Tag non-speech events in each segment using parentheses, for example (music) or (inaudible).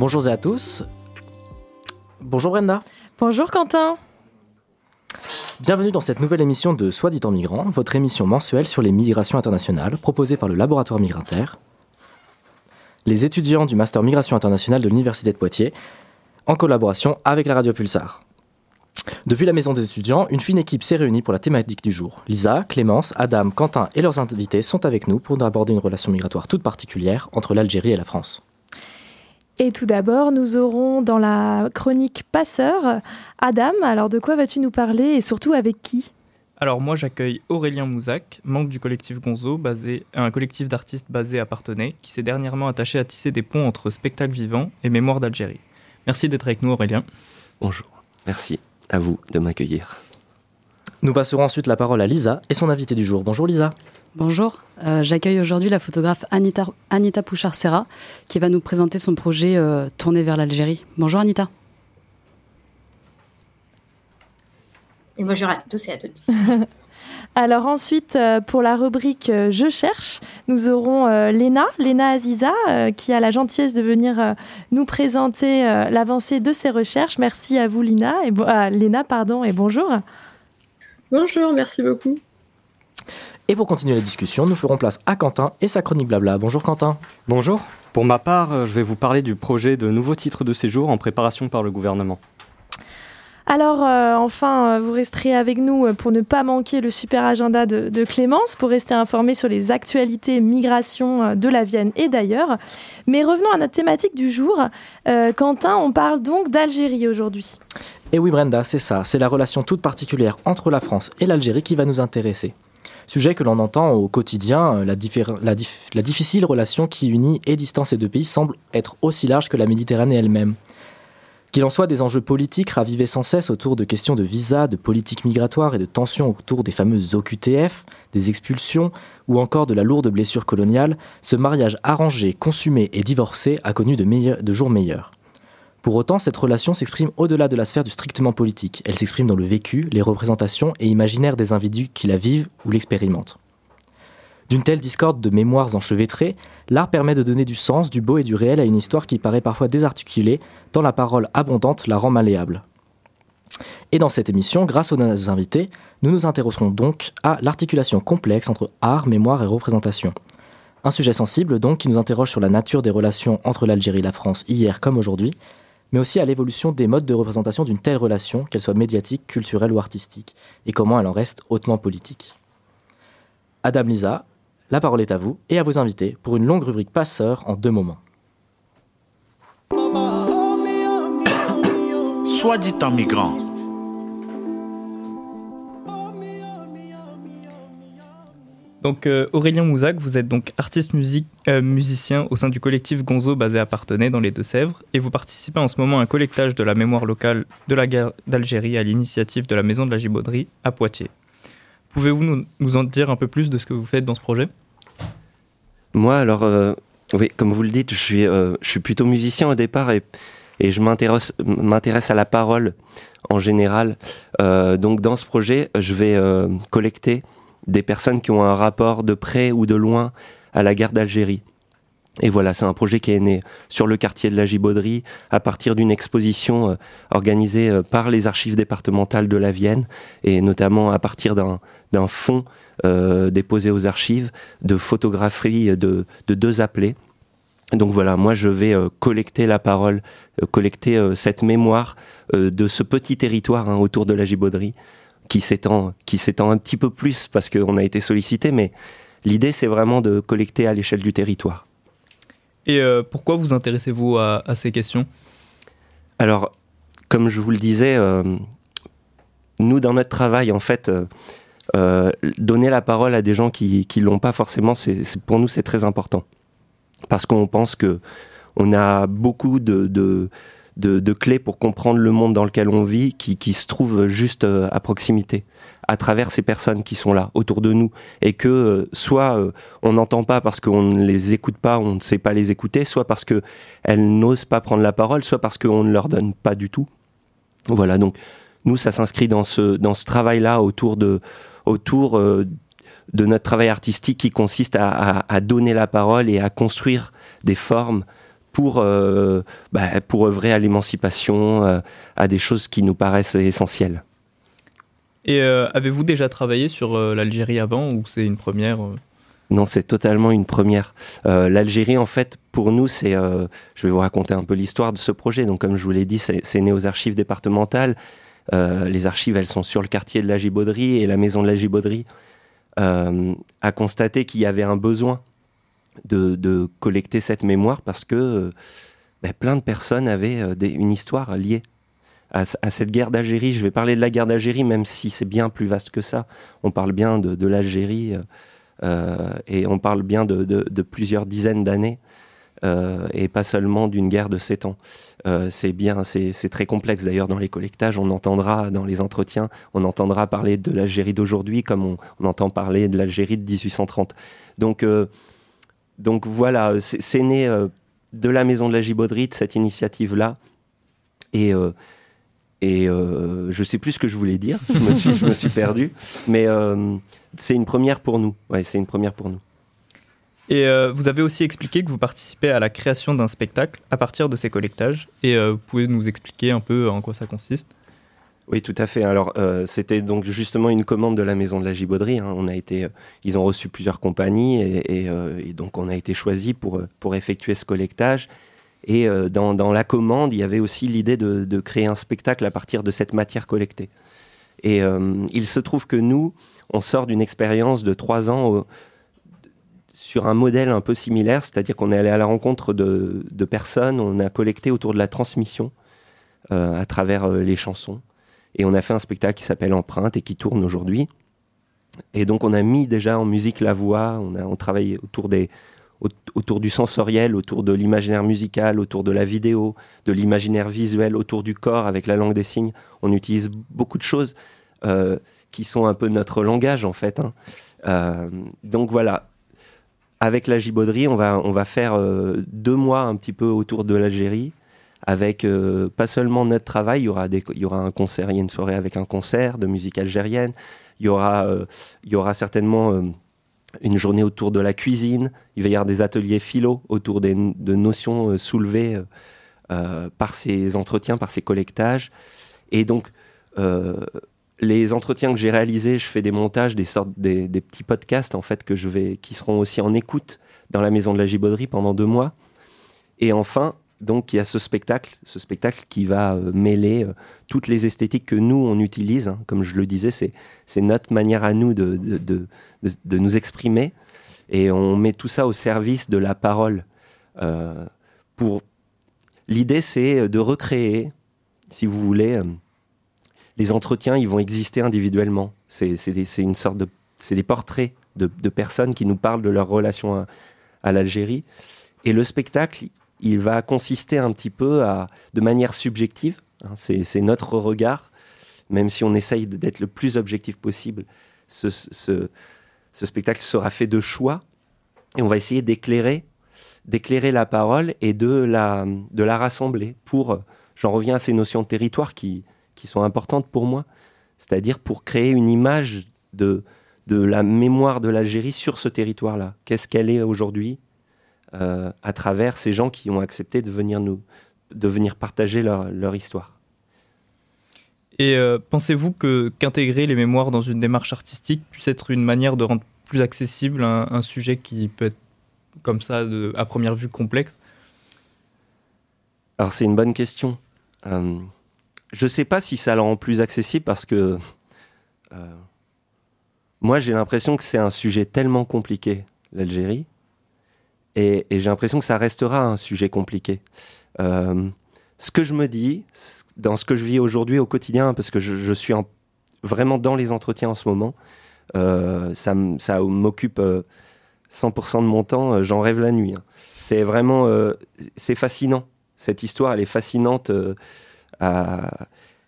Bonjour à tous. Bonjour Brenda. Bonjour Quentin. Bienvenue dans cette nouvelle émission de Soit dit en migrant, votre émission mensuelle sur les migrations internationales proposée par le laboratoire Migrantaire, les étudiants du Master Migration internationale de l'Université de Poitiers, en collaboration avec la radio Pulsar. Depuis la maison des étudiants, une fine équipe s'est réunie pour la thématique du jour. Lisa, Clémence, Adam, Quentin et leurs invités sont avec nous pour aborder une relation migratoire toute particulière entre l'Algérie et la France. Et tout d'abord, nous aurons dans la chronique Passeur Adam. Alors, de quoi vas-tu nous parler et surtout avec qui? Alors moi j'accueille Aurélien Mouzac, membre du collectif Gonzo, basé, un collectif d'artistes basé à Parthenay, qui s'est dernièrement attaché à tisser des ponts entre spectacle vivant et mémoire d'Algérie. Merci d'être avec nous Aurélien. Bonjour, merci à vous de m'accueillir. Nous passerons ensuite la parole à Lisa et son invité du jour. Bonjour Lisa. Bonjour, euh, j'accueille aujourd'hui la photographe Anita, Anita Pouchard-Serra qui va nous présenter son projet euh, Tourné vers l'Algérie. Bonjour Anita. Et bonjour à tous et à toutes. (laughs) Alors ensuite, euh, pour la rubrique Je cherche, nous aurons Léna, Léna Aziza, qui a la gentillesse de venir nous présenter l'avancée de ses recherches. Merci à vous, Lina, et Léna, pardon, et bonjour. Bonjour, merci beaucoup. Et pour continuer la discussion, nous ferons place à Quentin et sa chronique blabla. Bonjour Quentin. Bonjour. Pour ma part, euh, je vais vous parler du projet de nouveaux titres de séjour en préparation par le gouvernement. Alors, euh, enfin, euh, vous resterez avec nous pour ne pas manquer le super agenda de, Clémence, pour rester informé sur les actualités migration de la Vienne et d'ailleurs. Mais revenons à notre thématique du jour. Quentin, on parle donc d'Algérie aujourd'hui. Et oui, Brenda, c'est ça. C'est la relation toute particulière entre la France et l'Algérie qui va nous intéresser. Sujet que l'on entend au quotidien, euh, la, difficile relation qui unit et distance ces deux pays semble être aussi large que la Méditerranée elle-même. Qu'il en soit des enjeux politiques ravivés sans cesse autour de questions de visa, de politique migratoire et de tensions autour des fameuses OQTF, des expulsions ou encore de la lourde blessure coloniale, ce mariage arrangé, consumé et divorcé a connu de jours meilleurs. Pour autant, cette relation s'exprime au-delà de la sphère du strictement politique. Elle s'exprime dans le vécu, les représentations et imaginaires des individus qui la vivent ou l'expérimentent. D'une telle discorde de mémoires enchevêtrées, l'art permet de donner du sens, du beau et du réel à une histoire qui paraît parfois désarticulée, tant la parole abondante la rend malléable. Et dans cette émission, grâce aux invités, nous nous intéresserons donc à l'articulation complexe entre art, mémoire et représentation. Un sujet sensible donc qui nous interroge sur la nature des relations entre l'Algérie et la France hier comme aujourd'hui, mais aussi à l'évolution des modes de représentation d'une telle relation, qu'elle soit médiatique, culturelle ou artistique, et comment elle en reste hautement politique. Adam Lisa, la parole est à vous et à vos invités pour une longue rubrique passeur en deux moments. Soit dit en migrant. Donc euh, Aurélien Mouzac, vous êtes donc artiste musique, euh, musicien au sein du collectif Gonzo basé à Parthenay dans les Deux-Sèvres et vous participez en ce moment à un collectage de la mémoire locale de la guerre d'Algérie à l'initiative de la Maison de la Gibauderie à Poitiers. Pouvez-vous nous, en dire un peu plus de ce que vous faites dans ce projet? Moi alors, euh, oui, comme vous le dites, je suis, je suis plutôt musicien au départ et, et je m'intéresse à la parole en général. donc dans ce projet, je vais collecter des personnes qui ont un rapport de près ou de loin à la guerre d'Algérie. Et voilà, c'est un projet qui est né sur le quartier de la Gibauderie à partir d'une exposition euh, organisée euh, par les archives départementales de la Vienne et notamment à partir d'un fonds euh, déposé aux archives de photographie de, deux appelés. Donc voilà, moi je vais collecter la parole, collecter cette mémoire de ce petit territoire hein, autour de la Gibauderie qui s'étend, qui s'étend un petit peu plus parce qu'on a été sollicité, mais l'idée c'est vraiment de collecter à l'échelle du territoire. Et euh, pourquoi vous intéressez-vous à, ces questions? Alors, comme je vous le disais, euh, nous, dans notre travail, en fait, donner la parole à des gens qui ne l'ont pas forcément, c'est, pour nous, c'est très important. Parce qu'on pense que on a beaucoup de, de, clés pour comprendre le monde dans lequel on vit qui, se trouvent juste à proximité à travers ces personnes qui sont là autour de nous et que euh, soit euh, on n'entend pas parce qu'on ne les écoute pas, on ne sait pas les écouter, soit parce que elles n'osent pas prendre la parole, soit parce qu'on ne leur donne pas du tout. Voilà, donc nous ça s'inscrit dans ce dans ce travail-là autour de autour euh, de notre travail artistique qui consiste à, donner la parole et à construire des formes pour, bah, pour œuvrer à l'émancipation, à des choses qui nous paraissent essentielles. Et euh, avez-vous déjà travaillé sur euh, l'Algérie avant ou c'est une première euh Non, c'est totalement une première. L'Algérie, en fait, pour nous, c'est. je vais vous raconter un peu l'histoire de ce projet. Donc, comme je vous l'ai dit, c'est né aux archives départementales. les archives, elles sont sur le quartier de la Gibauderie et la maison de la Gibauderie a constaté qu'il y avait un besoin de, collecter cette mémoire parce que ben, plein de personnes avaient une histoire liée à, cette guerre d'Algérie. Je vais parler de la guerre d'Algérie, même si c'est bien plus vaste que ça. On parle bien de, l'Algérie euh, euh, et on parle bien de, plusieurs dizaines d'années. Euh, et pas seulement d'une guerre de sept ans. c'est bien, c'est très complexe d'ailleurs dans les collectages. On entendra dans les entretiens, on entendra parler de l'Algérie d'aujourd'hui comme on, entend parler de l'Algérie de 1830. Donc, donc voilà, c'est né de la maison de la Gibauderie, de cette initiative-là. Et, et euh, je sais plus ce que je voulais dire, je me suis, perdu. Mais euh, c'est une première pour nous. Ouais, c'est une première pour nous. Et euh, vous avez aussi expliqué que vous participez à la création d'un spectacle à partir de ces collectages. Et vous pouvez nous expliquer un peu en quoi ça consiste? Oui, tout à fait. Alors, c'était donc justement une commande de la Maison de la Gibauderie. Hein. On a été, ils ont reçu plusieurs compagnies et, et, donc on a été choisi pour, pour effectuer ce collectage. Et euh, dans, la commande, il y avait aussi l'idée de, créer un spectacle à partir de cette matière collectée. Et euh, il se trouve que nous, on sort d'une expérience de trois ans sur un modèle un peu similaire, c'est-à-dire qu'on est allé à la rencontre de, personnes, on a collecté autour de la transmission euh, à travers les chansons. Et on a fait un spectacle qui s'appelle Empreinte et qui tourne aujourd'hui. Et donc on a mis déjà en musique la voix, on travaillé autour des, autour du sensoriel, autour de l'imaginaire musical, autour de la vidéo, de l'imaginaire visuel, autour du corps avec la langue des signes. On utilise beaucoup de choses euh, qui sont un peu notre langage en fait. Hein. Euh, donc voilà, avec la gibauderie, on va, on va faire euh, deux mois un petit peu autour de l'Algérie avec pas seulement notre travail, il y aura, un concert, il y a une soirée avec un concert de musique algérienne, il y aura, aura certainement une journée autour de la cuisine, il va y avoir des ateliers philo autour des, de notions euh, soulevées euh, euh, par ces entretiens, par ces collectages. Et donc, les entretiens que j'ai réalisés, je fais des montages, des sortes, des, petits podcasts en fait que je vais, qui seront aussi en écoute dans la maison de la Gibauderie pendant deux mois. Et enfin, donc il y a ce spectacle, ce spectacle qui va euh, mêler euh, toutes les esthétiques que nous on utilise. Hein. Comme je le disais, c'est notre manière à nous de, nous exprimer et on met tout ça au service de la parole. Euh, pour l'idée, c'est de recréer, si vous voulez, les entretiens, ils vont exister individuellement. C'est une sorte de, c'est des portraits de, personnes qui nous parlent de leur relation à l'Algérie. Et le spectacle, il va consister un petit peu à, de manière subjective, hein, c'est notre regard, même si on essaye d'être le plus objectif possible, ce, spectacle sera fait de choix, et on va essayer d'éclairer d'éclairer la parole et de la, de la rassembler pour, j'en reviens à ces notions de territoire qui, qui sont importantes pour moi, c'est-à-dire pour créer une image de, de la mémoire de l'Algérie sur ce territoire-là. Qu'est-ce qu'elle est aujourd'hui? Euh, à travers ces gens qui ont accepté de venir, nous, de venir partager leur, histoire. Et euh, pensez-vous que qu'intégrer les mémoires dans une démarche artistique puisse être une manière de rendre plus accessible un, sujet qui peut être comme ça à première vue complexe? Alors c'est une bonne question. Euh, je ne sais pas si ça le rend plus accessible parce que moi j'ai l'impression que c'est un sujet tellement compliqué, l'Algérie, et, j'ai l'impression que ça restera un sujet compliqué. Euh, ce que je me dis, dans ce que je vis aujourd'hui au quotidien, parce que je, suis vraiment dans les entretiens en ce moment. Euh, ça m'occupe euh, 100% de mon temps, euh, j'en rêve la nuit. hein. C'est vraiment, euh, c'est fascinant. Cette histoire, elle est fascinante. euh,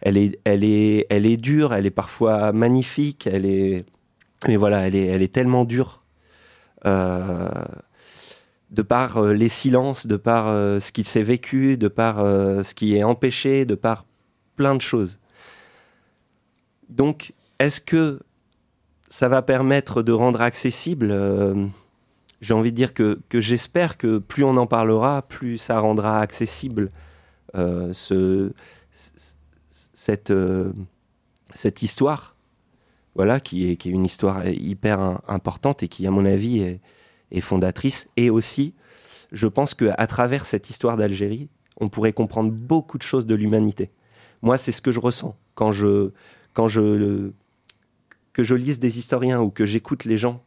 elle est, elle est, elle est dure. Elle est parfois magnifique. Elle est, mais voilà, elle est, elle est tellement dure. euh, de par euh, les silences, de par euh, ce qui s'est vécu, de par euh, ce qui est empêché, de par plein de choses. Donc, est-ce que ça va permettre de rendre accessible J'ai envie de dire que, j'espère que plus on en parlera, plus ça rendra accessible ce, cette, histoire, voilà, qui est, qui est une histoire hyper im- importante et qui, à mon avis, est, est fondatrice. Et aussi, je pense qu'à travers cette histoire d'Algérie, on pourrait comprendre beaucoup de choses de l'humanité. Moi, c'est ce que je ressens quand je, quand je, que je lise des historiens ou que j'écoute les gens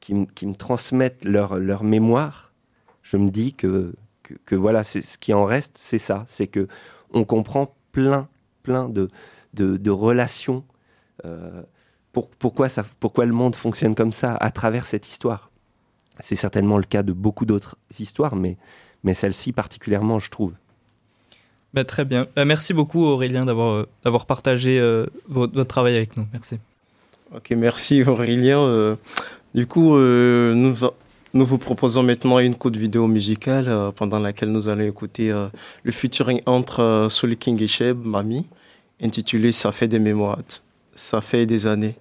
qui, qui me transmettent leur, leur mémoire. Je me dis que, que, voilà, c'est ce qui en reste, c'est ça, c'est que on comprend plein, plein de, de, de relations. euh, pour, pourquoi, ça, pourquoi le monde fonctionne comme ça à travers cette histoire C'est certainement le cas de beaucoup d'autres histoires, mais, mais celle-ci particulièrement, je trouve. Bah, très bien. Bah, merci beaucoup Aurélien d'avoir euh, d'avoir partagé euh, votre, votre travail avec nous. Merci. Ok, merci Aurélien. Euh, du coup, euh, nous, nous vous proposons maintenant une courte vidéo musicale euh, pendant laquelle nous allons écouter euh, le featuring entre euh, Soul King et Sheb, Mami, intitulé Ça fait des mémoires. Ça fait des années.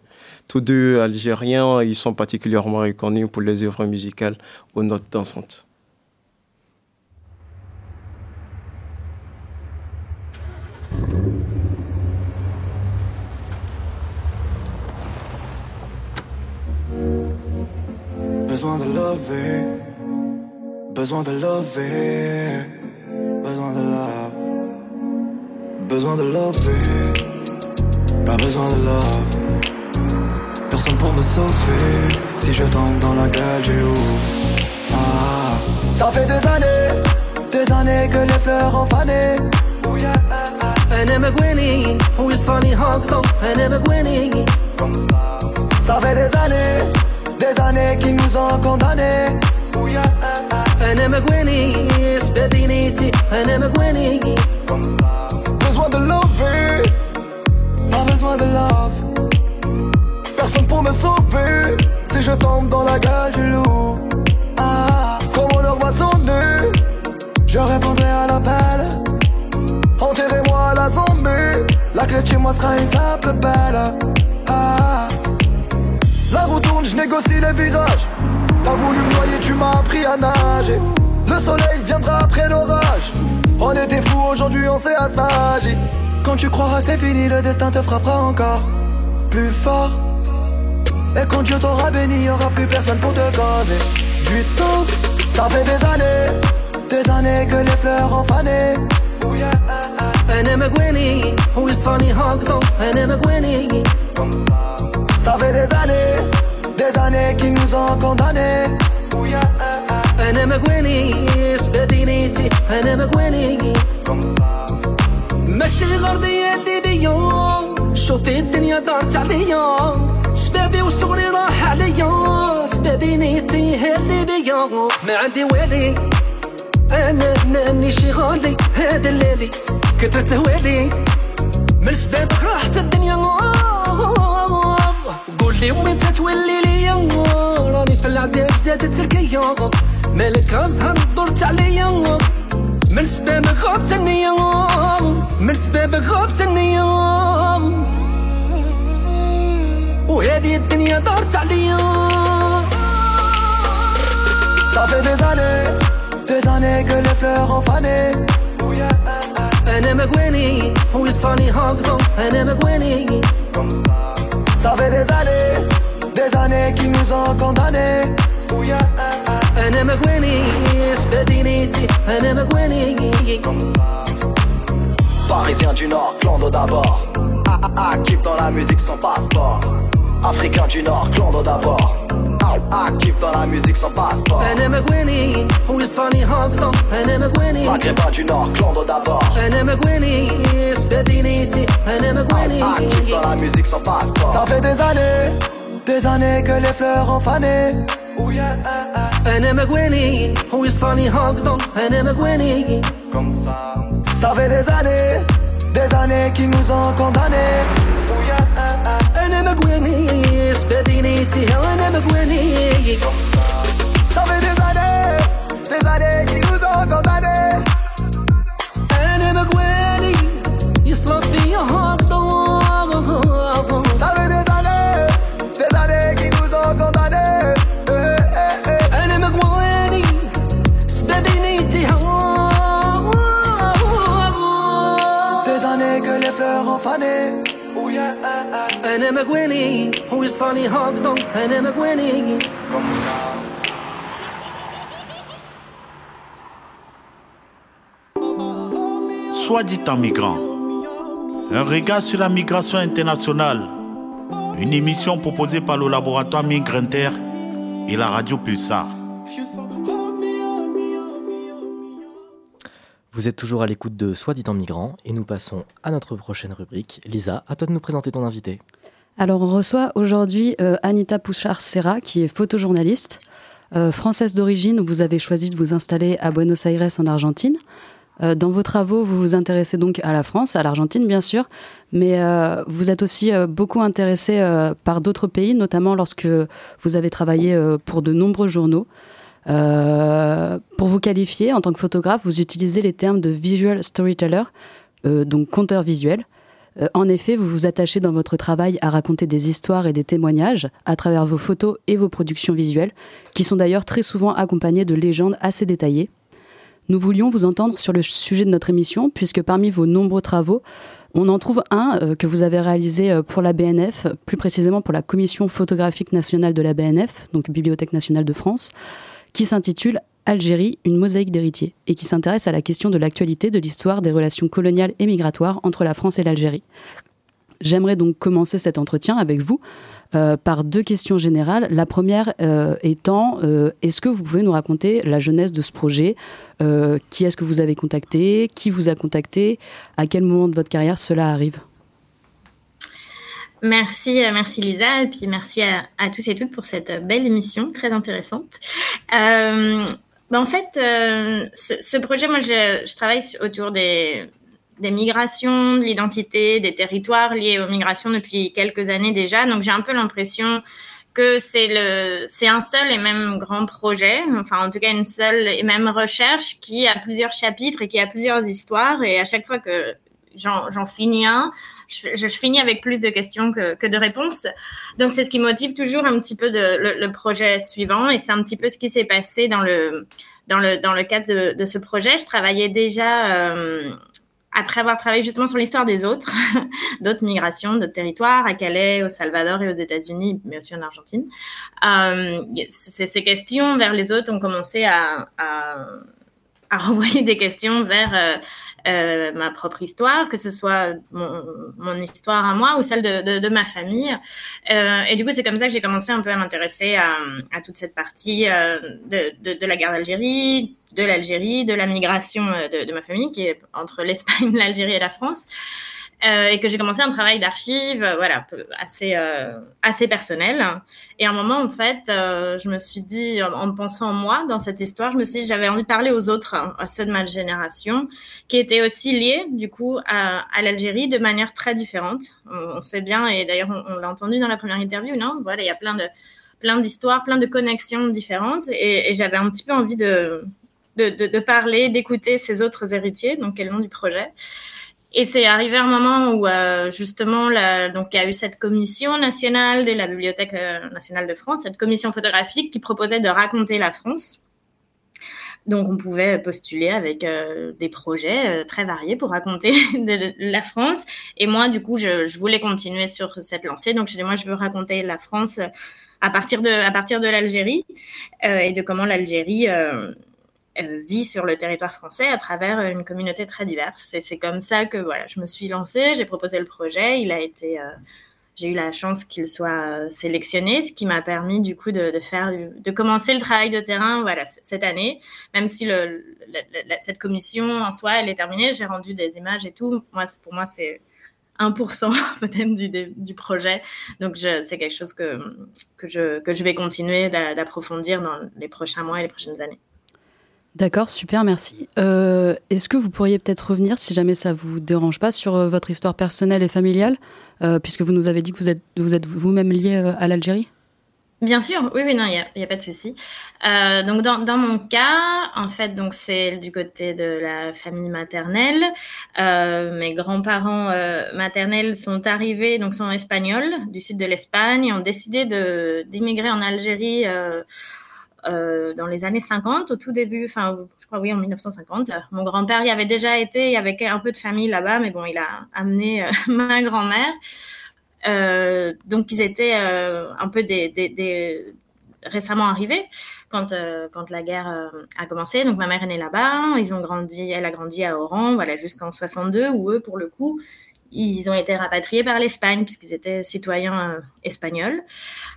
Tous deux Algériens, ils sont particulièrement reconnus pour les œuvres musicales aux notes dansantes. Besoin de lever, besoin de lever, besoin de love, besoin de lever, pas besoin de love Personne pour me sauver si je tombe dans la gueule du loup. Ah. Ça fait des années, des années que les fleurs ont fané. Oh yeah, ah, ah. انا مقويني ويصفاني هاكطو انا مقويني Ça fait des années, des années qui nous ont condamnés. Oh yeah, ah, ah. انا مقويني سبابينيتي انا مقويني Besoin de lever, pas besoin de love. Sauver si je tombe dans la gueule du loup. Ah, comme leur va sonner, je répondrai à l'appel. Enterrez-moi la zombie, la clé de chez moi sera une simple belle. Ah, la roue tourne, je négocie les virages. T'as voulu me noyer, tu m'as appris à nager. Le soleil viendra après l'orage. On était fous, aujourd'hui on s'est assagi. Quand tu croiras que c'est fini, le destin te frappera encore plus fort. Et quand Dieu t'aura béni, y aura plus personne pour te causer du tort. Ça fait des années, des années que les fleurs ont fané. Oh yeah, ah, ah. انا مقويني ويصفاني هاكطو انا مقويني Ça fait des années, des années qui nous ont condamnés. Oh yeah, ah, ah. انا مقويني سبابينيتي انا مقويني ماشي غرضي اللي بيا شوفي الدنيا دارت عليا شبابي وصغري راح عليا سبابي نيتي هي اللي بيا. ما عندي والي. أنا نامني شي غالي. هذا الليلي كترة هوالي من سبابك راحت الدنيا. قول لي وين تتولي ليا راني في العذاب زادت الكيا مالك ازهر دورت عليا. من سبابك غابت النية من سبابك غابت النية وهذه الدنيا دارت عليا Ça fait des années, des années que les fleurs ont fané. Oh yeah, ah, ah. انا مقويني ويصفاني هاكطو انا مقويني Ça fait des années, des années qui nous ont condamnés. Oh yeah, ah, ah. انا مقويني سبابينيتي انا مقويني Parisien du Nord, clando d'abord. Ah, ah, Actif dans la musique sans passeport. Africain du Nord, Londres d'abord. Actif dans la musique sans passeport. NMGwini, Maghrébin du Nord, Londres d'abord. Actif dans la musique sans passeport. Ça fait des années, des années que les fleurs ont fané. Oh yeah, uh, uh. NMGwini, Comme ça. Ça fait des années, des années qui nous ont condamnés. Oh yeah. this baby niti hewa na magwini Sabe desade, desade yuzo go. Bade Ene magwini, you slow through your heart. انا مقواني هو يصفاني هكذا انا مقواني Soit dit en migrant. Un regard sur la migration internationale. Une émission proposée par le laboratoire Migre Inter et la radio Pulsar. Vous êtes toujours à l'écoute de Soit dit en et nous passons à notre prochaine rubrique. Lisa, à toi de nous présenter ton invité. Alors, on reçoit aujourd'hui euh, Anita Pouchard-Serra, qui est photojournaliste. Euh, française d'origine, vous avez choisi de vous installer à Buenos Aires, en Argentine. Euh, dans vos travaux, vous vous intéressez donc à la France, à l'Argentine, bien sûr, mais vous êtes aussi beaucoup intéressé euh, par d'autres pays, notamment lorsque vous avez travaillé pour de nombreux journaux. Euh, pour vous qualifier en tant que photographe, vous utilisez les termes de visual storyteller, euh, donc conteur visuel. Euh, en effet, vous vous attachez dans votre travail à raconter des histoires et des témoignages à travers vos photos et vos productions visuelles, qui sont d'ailleurs très souvent accompagnées de légendes assez détaillées. Nous voulions vous entendre sur le sujet de notre émission, puisque parmi vos nombreux travaux, on en trouve un euh, que vous avez réalisé euh, pour la BNF, plus précisément pour la Commission photographique nationale de la BNF, donc Bibliothèque nationale de France, qui s'intitule Algérie, une mosaïque d'héritiers, et qui s'intéresse à la question de l'actualité de l'histoire des relations coloniales et migratoires entre la France et l'Algérie. J'aimerais donc commencer cet entretien avec vous euh, par deux questions générales. La première euh, étant, euh, est-ce que vous pouvez nous raconter la jeunesse de ce projet? Qui est-ce que vous avez contacté? Qui vous a contacté? À quel moment de votre carrière cela arrive? Merci, euh, merci Lisa, et puis merci à, tous et toutes pour cette euh, belle émission très intéressante. Euh, ben, en fait, ce, projet, moi, je, travaille autour des, des migrations, de l'identité, des territoires liés aux migrations depuis quelques années déjà. Donc, j'ai un peu l'impression que c'est le, c'est un seul et même grand projet, enfin en tout cas une seule et même recherche qui a plusieurs chapitres et qui a plusieurs histoires. Et à chaque fois que j'en finis un, je, finis avec plus de questions que, de réponses. Donc c'est ce qui motive toujours un petit peu le, projet suivant et c'est un petit peu ce qui s'est passé dans le dans le dans le cadre de, ce projet. Je travaillais déjà euh, après avoir travaillé justement sur l'histoire des autres, (laughs) d'autres migrations, d'autres territoires, à Calais, au Salvador et aux États-Unis, mais aussi en Argentine. Euh, ces, questions vers les autres ont commencé à, à, à (laughs) renvoyer des questions vers euh, euh, ma propre histoire, que ce soit mon, mon histoire à moi ou celle de, de, de ma famille. Euh, et du coup, c'est comme ça que j'ai commencé un peu à m'intéresser à, à toute cette partie euh, de, de, la guerre d'Algérie, de l'Algérie, de la migration euh, de ma famille, qui est entre l'Espagne, (laughs) l'Algérie et la France. Euh, et que j'ai commencé un travail d'archives, euh, voilà, assez euh, assez personnel. Et à un moment, en fait, euh, je me suis dit, en, en pensant moi dans cette histoire, je me suis dit, j'avais envie de parler aux autres, hein, à ceux de ma génération, qui étaient aussi liés, du coup, à, l'Algérie de manière très différente. On, sait bien, et d'ailleurs, on, l'a entendu dans la première interview, non? Voilà, il y a plein de plein d'histoires, plein de connexions différentes, et, j'avais un petit peu envie de de, de, de parler, d'écouter ces autres héritiers, donc quel nom du projet? Et c'est arrivé un moment où euh, justement, donc il y a eu cette commission nationale de la Bibliothèque euh, nationale de France, cette commission photographique qui proposait de raconter la France. Donc on pouvait postuler avec euh, des projets très variés pour raconter (laughs) de, la France. Et moi, du coup, je, voulais continuer sur cette lancée. Donc je dis moi, je veux raconter la France à partir de à partir de l'Algérie et de comment l'Algérie vit sur le territoire français à travers une communauté très diverse. Et c'est comme ça que voilà, je me suis lancée, j'ai proposé le projet, il a été, euh, j'ai eu la chance qu'il soit euh, sélectionné, ce qui m'a permis du coup de, de faire, de commencer le travail de terrain, voilà, cette année. Même si le, le- la- cette commission en soi, elle est terminée, j'ai rendu des images et tout. Moi, pour moi, c'est 1% (laughs) peut-être du, du projet. Donc c'est quelque chose que, que, je, que je vais continuer d'approfondir dans les prochains mois et les prochaines années. D'accord, super, merci. Euh, est-ce que vous pourriez peut-être revenir, si jamais ça vous dérange pas, sur euh, votre histoire personnelle et familiale, euh, puisque vous nous avez dit que vous êtes vous êtes vous-même lié à l'Algérie? Bien sûr, oui, oui, non, il n'y a, pas de souci. donc, dans, dans, mon cas, en fait, donc c'est du côté de la famille maternelle. mes grands-parents maternels sont arrivés, donc sont espagnols, du sud de l'Espagne, ont décidé d'immigrer en Algérie euh, dans les années 50, au tout début, enfin, je crois oui, en 1950. Mon grand-père y avait déjà été, il y avait un peu de famille là-bas, mais bon, il a amené euh, (laughs) ma grand-mère. Euh, donc, ils étaient un peu des, récemment arrivés quand, quand la guerre a commencé. Donc, ma mère est née là-bas, ils ont grandi, elle a grandi à Oran, voilà, jusqu'en 62, où eux, pour le coup, ils ont été rapatriés par l'Espagne puisqu'ils étaient citoyens euh, espagnols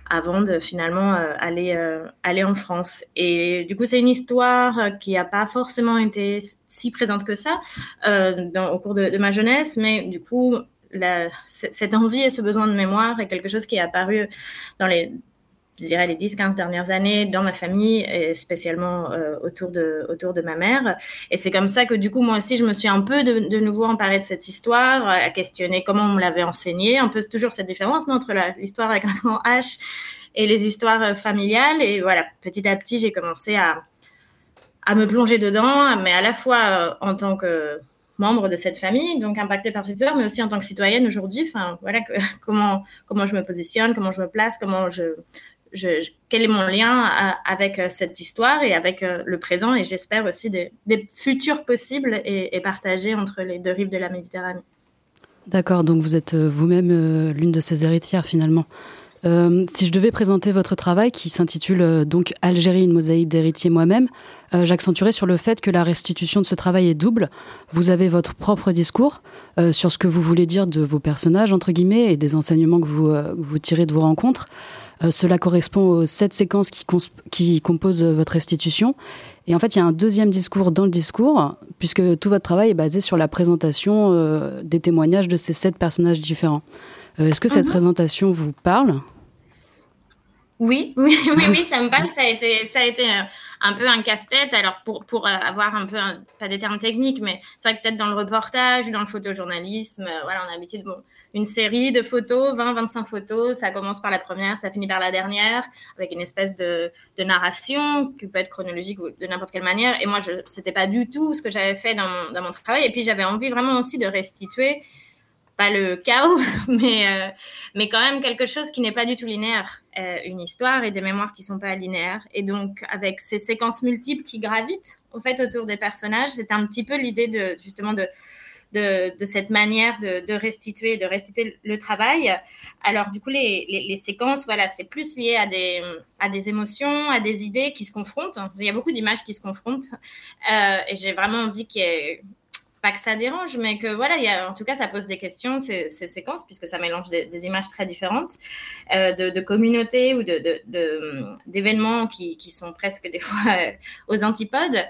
avant de finalement euh, aller, euh, aller en France. Et du coup, c'est une histoire qui n'a pas forcément été si présente que ça dans, au cours de, de, ma jeunesse, mais du coup, la, cette envie et ce besoin de mémoire est quelque chose qui est apparu dans les je dirais, les 10-15 dernières années dans ma famille, et spécialement euh, autour, de, autour de ma mère. Et c'est comme ça que, du coup, moi aussi, je me suis un peu de, de nouveau emparée de cette histoire, à questionner comment on me l'avait enseignée, un peu toujours cette différence non, entre l'histoire avec un grand H et les histoires euh, familiales. Et voilà, petit à petit, j'ai commencé à, à me plonger dedans, mais à la fois euh, en tant que membre de cette famille, donc impactée par cette histoire, mais aussi en tant que citoyenne aujourd'hui. Enfin, voilà, (laughs) comment comment je me positionne, comment je me place, comment je quel est mon lien avec euh, cette histoire et avec euh, le présent et j'espère aussi des, futurs possibles et, partagés entre les deux rives de la Méditerranée. D'accord, donc vous êtes euh, vous-même l'une de ces héritières finalement. si je devais présenter votre travail qui s'intitule donc Algérie, une mosaïque d'héritiers moi-même, j'accentuerais sur le fait que la restitution de ce travail est double. Vous avez votre propre discours sur ce que vous voulez dire de vos personnages, entre guillemets, et des enseignements que vous tirez de vos rencontres. Euh, cela correspond aux sept séquences qui, qui composent votre restitution. Et en fait, il y a un deuxième discours dans le discours, puisque tout votre travail est basé sur la présentation euh, des témoignages de ces sept personnages différents. Euh, est-ce que cette mhm. présentation vous parle? Oui, (laughs) oui, oui, oui, ça me (laughs) parle. Ça a été, ça a été un peu un casse-tête. Alors, pour, pour euh, avoir un peu, pas des termes techniques, mais c'est vrai que peut-être dans le reportage, dans le photojournalisme, euh, voilà, on a l'habitude, bon, une série de photos, 20, 25 photos, ça commence par la première, ça finit par la dernière, avec une espèce de, de narration qui peut être chronologique ou de n'importe quelle manière. Et moi, je, c'était pas du tout ce que j'avais fait dans mon, dans mon travail. Et puis, j'avais envie vraiment aussi de restituer pas le chaos, (laughs) mais, euh, mais quand même quelque chose qui n'est pas du tout linéaire. Euh, une histoire et des mémoires qui sont pas linéaires. Et donc, avec ces séquences multiples qui gravitent, au fait, autour des personnages, c'est un petit peu l'idée de, justement, de, de, cette manière de, restituer, de restituer le travail. Alors, du coup, les, les, les séquences, voilà, c'est plus lié à des, à des émotions, à des idées qui se confrontent. Il y a beaucoup d'images qui se confrontent. Euh, et j'ai vraiment envie qu'il y ait pas que ça dérange, mais que voilà, y a, en tout cas, ça pose des questions, ces, ces séquences, puisque ça mélange des, images très différentes, euh, de, communautés ou d'événements de, qui, qui, sont presque des (laughs) fois euh, aux antipodes.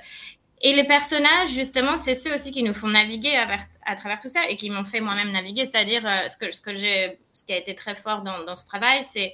Et les personnages, justement, c'est ceux aussi qui nous font naviguer à, travers tout ça et qui m'ont fait moi-même naviguer. C'est-à-dire, euh, ce, que, ce, que ce qui a été très fort dans, dans ce travail, c'est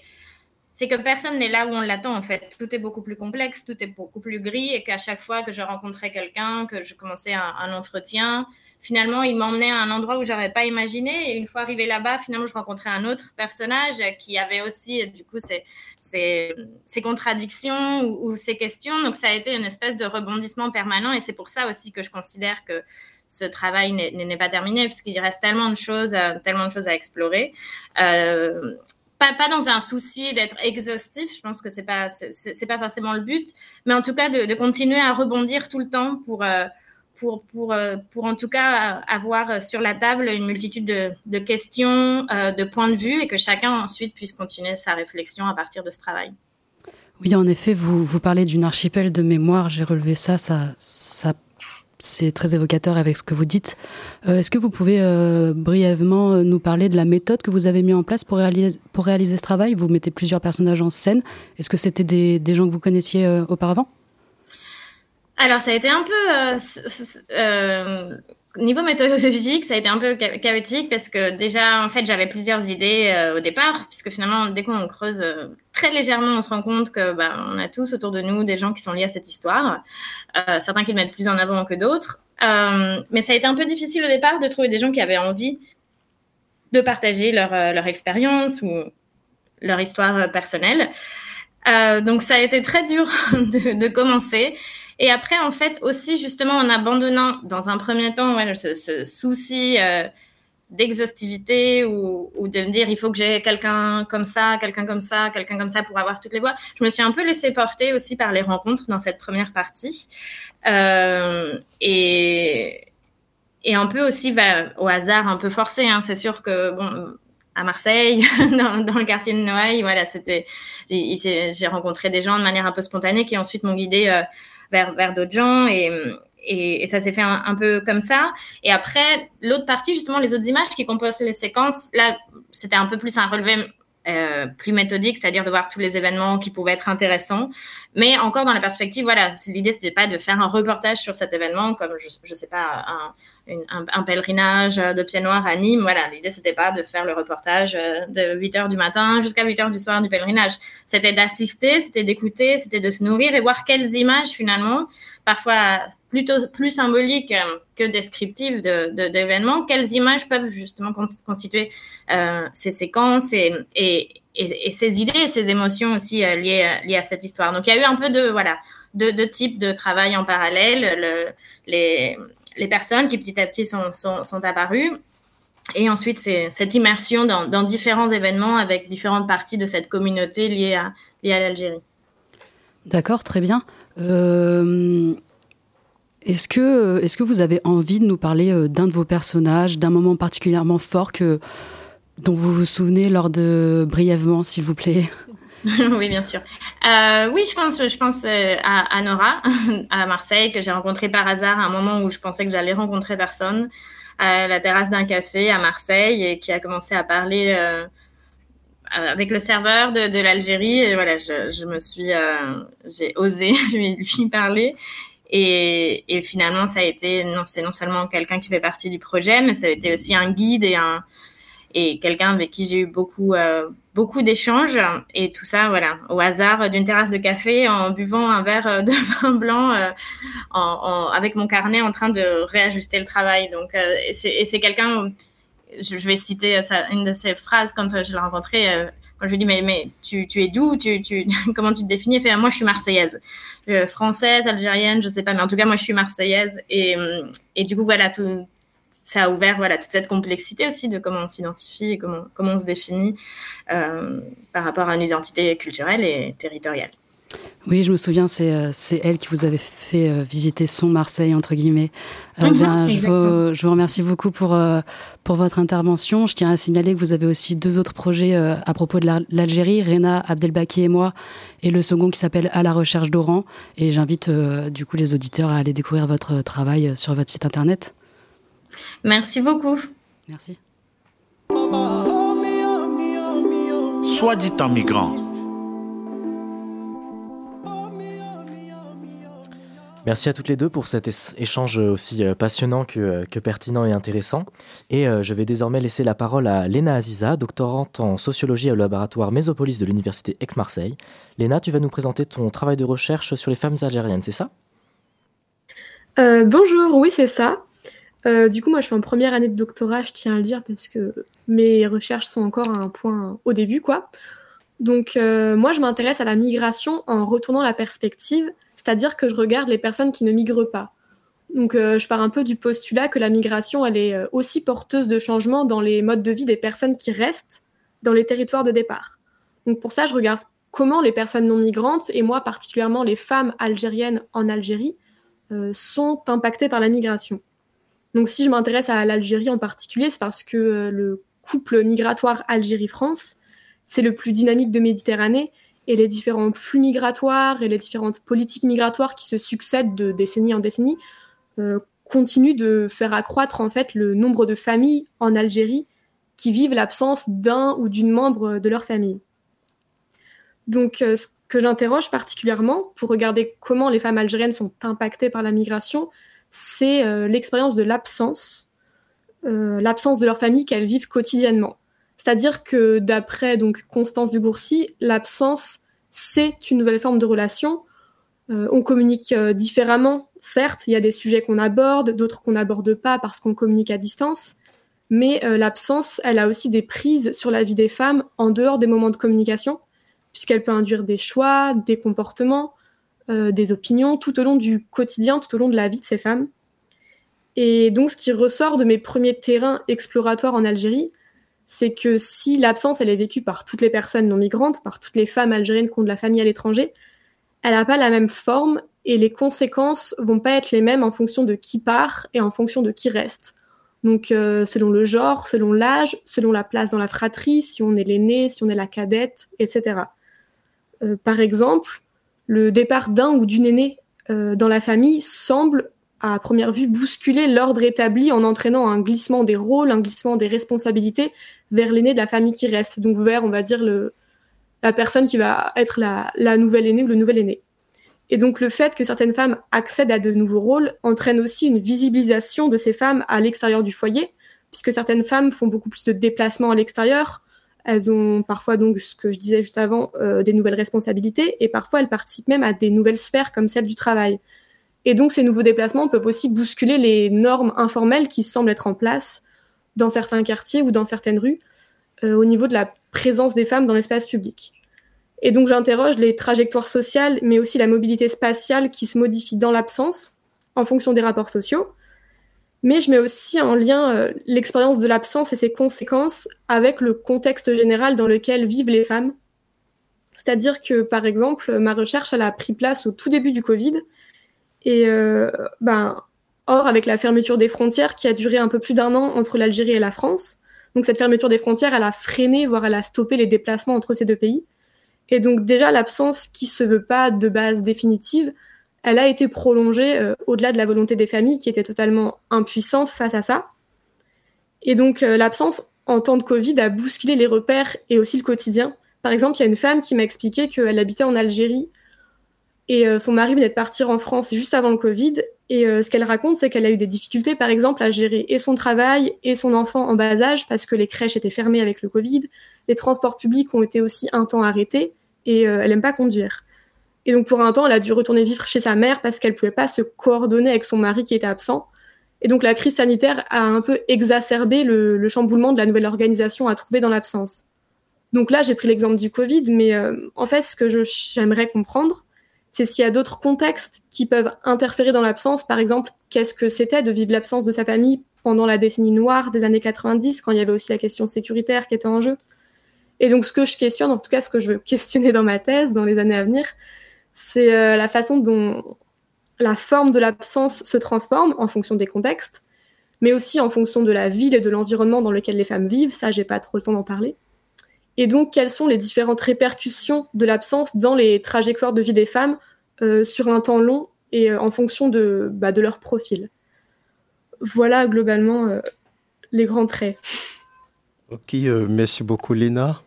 c'est que personne n'est là où on l'attend en fait. Tout est beaucoup plus complexe, tout est beaucoup plus gris et qu'à chaque fois que je rencontrais quelqu'un, que je commençais un, entretien, finalement il m'emmenait à un endroit où j'aurais pas imaginé et une fois arrivé là-bas, finalement je rencontrais un autre personnage qui avait aussi du coup ces, ces, contradictions ou, ou, ces questions. Donc ça a été une espèce de rebondissement permanent et c'est pour ça aussi que je considère que ce travail n'est pas terminé puisqu'il reste tellement de choses, euh, tellement de choses à explorer. Euh, pas, pas dans un souci d'être exhaustif, je pense que c'est pas c'est pas forcément le but, mais en tout cas de, continuer à rebondir tout le temps pour euh, pour pour euh, pour en tout cas avoir sur la table une multitude de, de questions, euh, de points de vue et que chacun ensuite puisse continuer sa réflexion à partir de ce travail. Oui, en effet, vous, vous parlez d'une archipel de mémoire, j'ai relevé ça, ça, ça c'est très évocateur avec ce que vous dites. Euh, est-ce que vous pouvez euh, brièvement euh, nous parler de la méthode que vous avez mis en place pour réaliser, ce travail? Vous mettez plusieurs personnages en scène. Est-ce que c'était des, gens que vous connaissiez auparavant? Alors, ça a été un peu niveau méthodologique, ça a été un peu chaotique parce que déjà, en fait, j'avais plusieurs idées euh, au départ, puisque finalement, dès qu'on creuse euh, très légèrement, on se rend compte que bah, on a tous autour de nous des gens qui sont liés à cette histoire, euh, certains qui le mettent plus en avant que d'autres. mais ça a été un peu difficile au départ de trouver des gens qui avaient envie de partager leur, expérience ou leur histoire personnelle. donc ça a été très dur (laughs) de commencer. Et après, en fait, aussi justement en abandonnant dans un premier temps ce, souci euh, d'exhaustivité ou, de me dire il faut que j'ai quelqu'un comme ça, quelqu'un comme ça, quelqu'un comme ça pour avoir toutes les voix. Je me suis un peu laissée porter aussi par les rencontres dans cette première partie. Euh, et, un peu aussi bah, au hasard, un peu forcé. Hein. C'est sûr que bon, à Marseille, (laughs) dans, le quartier de Noailles, voilà, c'était, j'ai rencontré des gens de manière un peu spontanée qui ensuite m'ont guidée euh, vers, vers d'autres gens et, et, ça s'est fait un, peu comme ça. Et après, l'autre partie, justement, les autres images qui composent les séquences, là, c'était un peu plus un relevé euh, plus méthodique, c'est-à-dire de voir tous les événements qui pouvaient être intéressants. Mais encore dans la perspective, voilà, l'idée c'était pas de faire un reportage sur cet événement comme je, je sais pas un, un, un, pèlerinage de pied noir à Nîmes. Voilà, l'idée c'était pas de faire le reportage euh, de 8 heures du matin jusqu'à 8 heures du soir du pèlerinage. C'était d'assister, c'était d'écouter, c'était de se nourrir et voir quelles images finalement, parfois plutôt plus symbolique euh, que descriptive d'événements, de, quelles images peuvent justement constituer euh, ces séquences et, et, et, ces idées et ces émotions aussi euh, liées, liées à cette histoire? Donc il y a eu un peu de voilà de, de types de travail en parallèle, le, les, les personnes qui petit à petit sont, sont, sont apparues. Et ensuite, cette immersion dans, différents événements avec différentes parties de cette communauté liée à, liée à l'Algérie. D'accord, très bien. Est-ce que, est que vous avez envie de nous parler euh, d'un de vos personnages, d'un moment particulièrement fort que, dont vous vous souvenez lors de brièvement, s'il vous plaît? (laughs) (laughs) Oui, bien sûr. Euh, oui, je pense, je pense euh, à, Nora, (laughs) à Marseille, que j'ai rencontrée par hasard à un moment où je pensais que j'allais rencontrer personne, à la terrasse d'un café à Marseille, et qui a commencé à parler avec le serveur de, l'Algérie. Et voilà, je, je me suis, j'ai osé lui, lui parler. Et, finalement, ça a été non, c'est non seulement quelqu'un qui fait partie du projet, mais ça a été aussi un guide et un et quelqu'un avec qui j'ai eu beaucoup euh, beaucoup d'échanges et tout ça, voilà, au hasard d'une terrasse de café en buvant un verre de (laughs) vin blanc, euh, en, en, avec mon carnet en train de réajuster le travail. Donc, euh, et c'est quelqu'un je, vais citer ça, une de ses phrases quand je l'ai rencontré. quand je lui dis mais, mais tu, tu es d'où? Tu, tu, (laughs) Comment tu te définis? Il fait moi je suis marseillaise. Euh, française, algérienne, je sais pas, mais en tout cas, moi, je suis marseillaise. Et, et du coup, voilà, tout, ça a ouvert voilà, toute cette complexité aussi de comment on s'identifie et comment, comment on se définit euh, par rapport à une identité culturelle et territoriale. Oui, je me souviens, c'est euh, elle qui vous avait fait euh, visiter son Marseille, entre guillemets. Euh, mhm, ben, je, vous, je, vous, remercie beaucoup pour, pour votre intervention. Je tiens à signaler que vous avez aussi deux autres projets à propos de l'Algérie, Rena Abdelbaki et moi, et le second qui s'appelle À la recherche d'Oran. Et j'invite du coup les auditeurs à aller découvrir votre travail sur votre site internet. Merci beaucoup. Merci. Soit dit en migrant Merci à toutes les deux pour cet échange aussi euh, passionnant que, que pertinent et intéressant. Et euh, je vais désormais laisser la parole à Léna Aziza, doctorante en sociologie au laboratoire Mésopolis de l'Université Aix-Marseille. Léna, tu vas nous présenter ton travail de recherche sur les femmes algériennes, c'est ça? Euh, Bonjour, oui c'est ça. Euh, du coup, moi je suis en première année de doctorat, je tiens à le dire, parce que mes recherches sont encore à un point au début, quoi. Donc moi je m'intéresse à la migration en retournant la perspective c'est-à-dire que je regarde les personnes qui ne migrent pas. Donc euh, je pars un peu du postulat que la migration, elle est euh, aussi porteuse de changements dans les modes de vie des personnes qui restent dans les territoires de départ. Donc pour ça, je regarde comment les personnes non migrantes, et moi particulièrement les femmes algériennes en Algérie, euh, sont impactées par la migration. Donc si je m'intéresse à l'Algérie en particulier, c'est parce que le couple migratoire Algérie-France, c'est le plus dynamique de Méditerranée, et les différents flux migratoires et les différentes politiques migratoires qui se succèdent de décennie en décennie euh, continuent de faire accroître en fait le nombre de familles en Algérie qui vivent l'absence d'un ou d'une membre de leur famille. Donc euh, ce que j'interroge particulièrement pour regarder comment les femmes algériennes sont impactées par la migration, c'est euh, l'expérience de l'absence, l'absence de leur famille qu'elles vivent quotidiennement. C'est-à-dire que d'après donc Constance Dubourcy, l'absence c'est une nouvelle forme de relation. Euh, on communique différemment, certes, il y a des sujets qu'on aborde, d'autres qu'on n'aborde pas parce qu'on communique à distance, mais l'absence, elle a aussi des prises sur la vie des femmes en dehors des moments de communication, puisqu'elle peut induire des choix, des comportements, euh, des opinions tout au long du quotidien, tout au long de la vie de ces femmes. Et donc, ce qui ressort de mes premiers terrains exploratoires en Algérie, c'est que si l'absence, elle est vécue par toutes les personnes non migrantes, par toutes les femmes algériennes qui ont de la famille à l'étranger, elle n'a pas la même forme et les conséquences vont pas être les mêmes en fonction de qui part et en fonction de qui reste. Donc, euh, selon le genre, selon l'âge, selon la place dans la fratrie, si on est l'aîné, si on est la cadette, etc. Euh, par exemple, le départ d'un ou d'une aînée euh, dans la famille semble, à première vue, bousculer l'ordre établi en entraînant un glissement des rôles, un glissement des responsabilités vers l'aîné de la famille qui reste, donc vers, on va dire, le, la personne qui va être la, nouvelle aînée ou le nouvel aîné. Et donc le fait que certaines femmes accèdent à de nouveaux rôles entraîne aussi une visibilisation de ces femmes à l'extérieur du foyer, puisque certaines femmes font beaucoup plus de déplacements à l'extérieur, elles ont parfois donc ce que je disais juste avant euh, des nouvelles responsabilités et parfois elles participent même à des nouvelles sphères comme celle du travail. Et donc ces nouveaux déplacements peuvent aussi bousculer les normes informelles qui semblent être en place dans certains quartiers ou dans certaines rues euh, au niveau de la présence des femmes dans l'espace public. Et donc j'interroge les trajectoires sociales mais aussi la mobilité spatiale qui se modifie dans l'absence en fonction des rapports sociaux mais je mets aussi en lien euh, l'expérience de l'absence et ses conséquences avec le contexte général dans lequel vivent les femmes. C'est-à-dire que, par exemple, ma recherche, a pris place au tout début du Covid. Euh, ben, or, avec la fermeture des frontières qui a duré un peu plus d'un an entre l'Algérie et la France, donc cette fermeture des frontières, a freiné, voire a stoppé les déplacements entre ces deux pays. Et donc déjà, l'absence qui se veut pas de base définitive, elle a été prolongée euh, au-delà de la volonté des familles qui étaient totalement impuissantes face à ça. Et donc euh, l'absence en temps de Covid a bousculé les repères et aussi le quotidien. Par exemple, il y a une femme qui m'a expliqué qu'elle habitait en Algérie et euh, son mari venait de partir en France juste avant le Covid. Et ce qu'elle raconte, c'est qu'elle a eu des difficultés, par exemple, à gérer et son travail et son enfant en bas âge parce que les crèches étaient fermées avec le Covid, les transports publics ont été aussi un temps arrêtés et elle n'aime pas conduire. Et donc pour un temps, elle a dû retourner vivre chez sa mère parce qu'elle pouvait pas se coordonner avec son mari qui était absent. Et donc la crise sanitaire a un peu exacerbé le, chamboulement de la nouvelle organisation à trouver dans l'absence. Donc là, j'ai pris l'exemple du Covid, mais euh, en fait, ce que j'aimerais comprendre, c'est s'il y a d'autres contextes qui peuvent interférer dans l'absence. Par exemple, qu'est-ce que c'était de vivre l'absence de sa famille pendant la décennie noire des années 90, quand il y avait aussi la question sécuritaire qui était en jeu? Et donc, ce que je questionne, en tout cas, ce que je veux (laughs) questionner dans ma thèse dans les années à venir, c'est euh, la façon dont la forme de l'absence se transforme en fonction des contextes, mais aussi en fonction de la ville et de l'environnement dans lequel les femmes vivent. Ça, j'ai pas trop le temps d'en parler. Et donc, quelles sont les différentes répercussions de l'absence dans les trajectoires de vie des femmes euh, sur un temps long et euh, en fonction de, bah, leur profil? Voilà globalement les grands traits. Ok, merci beaucoup Léna.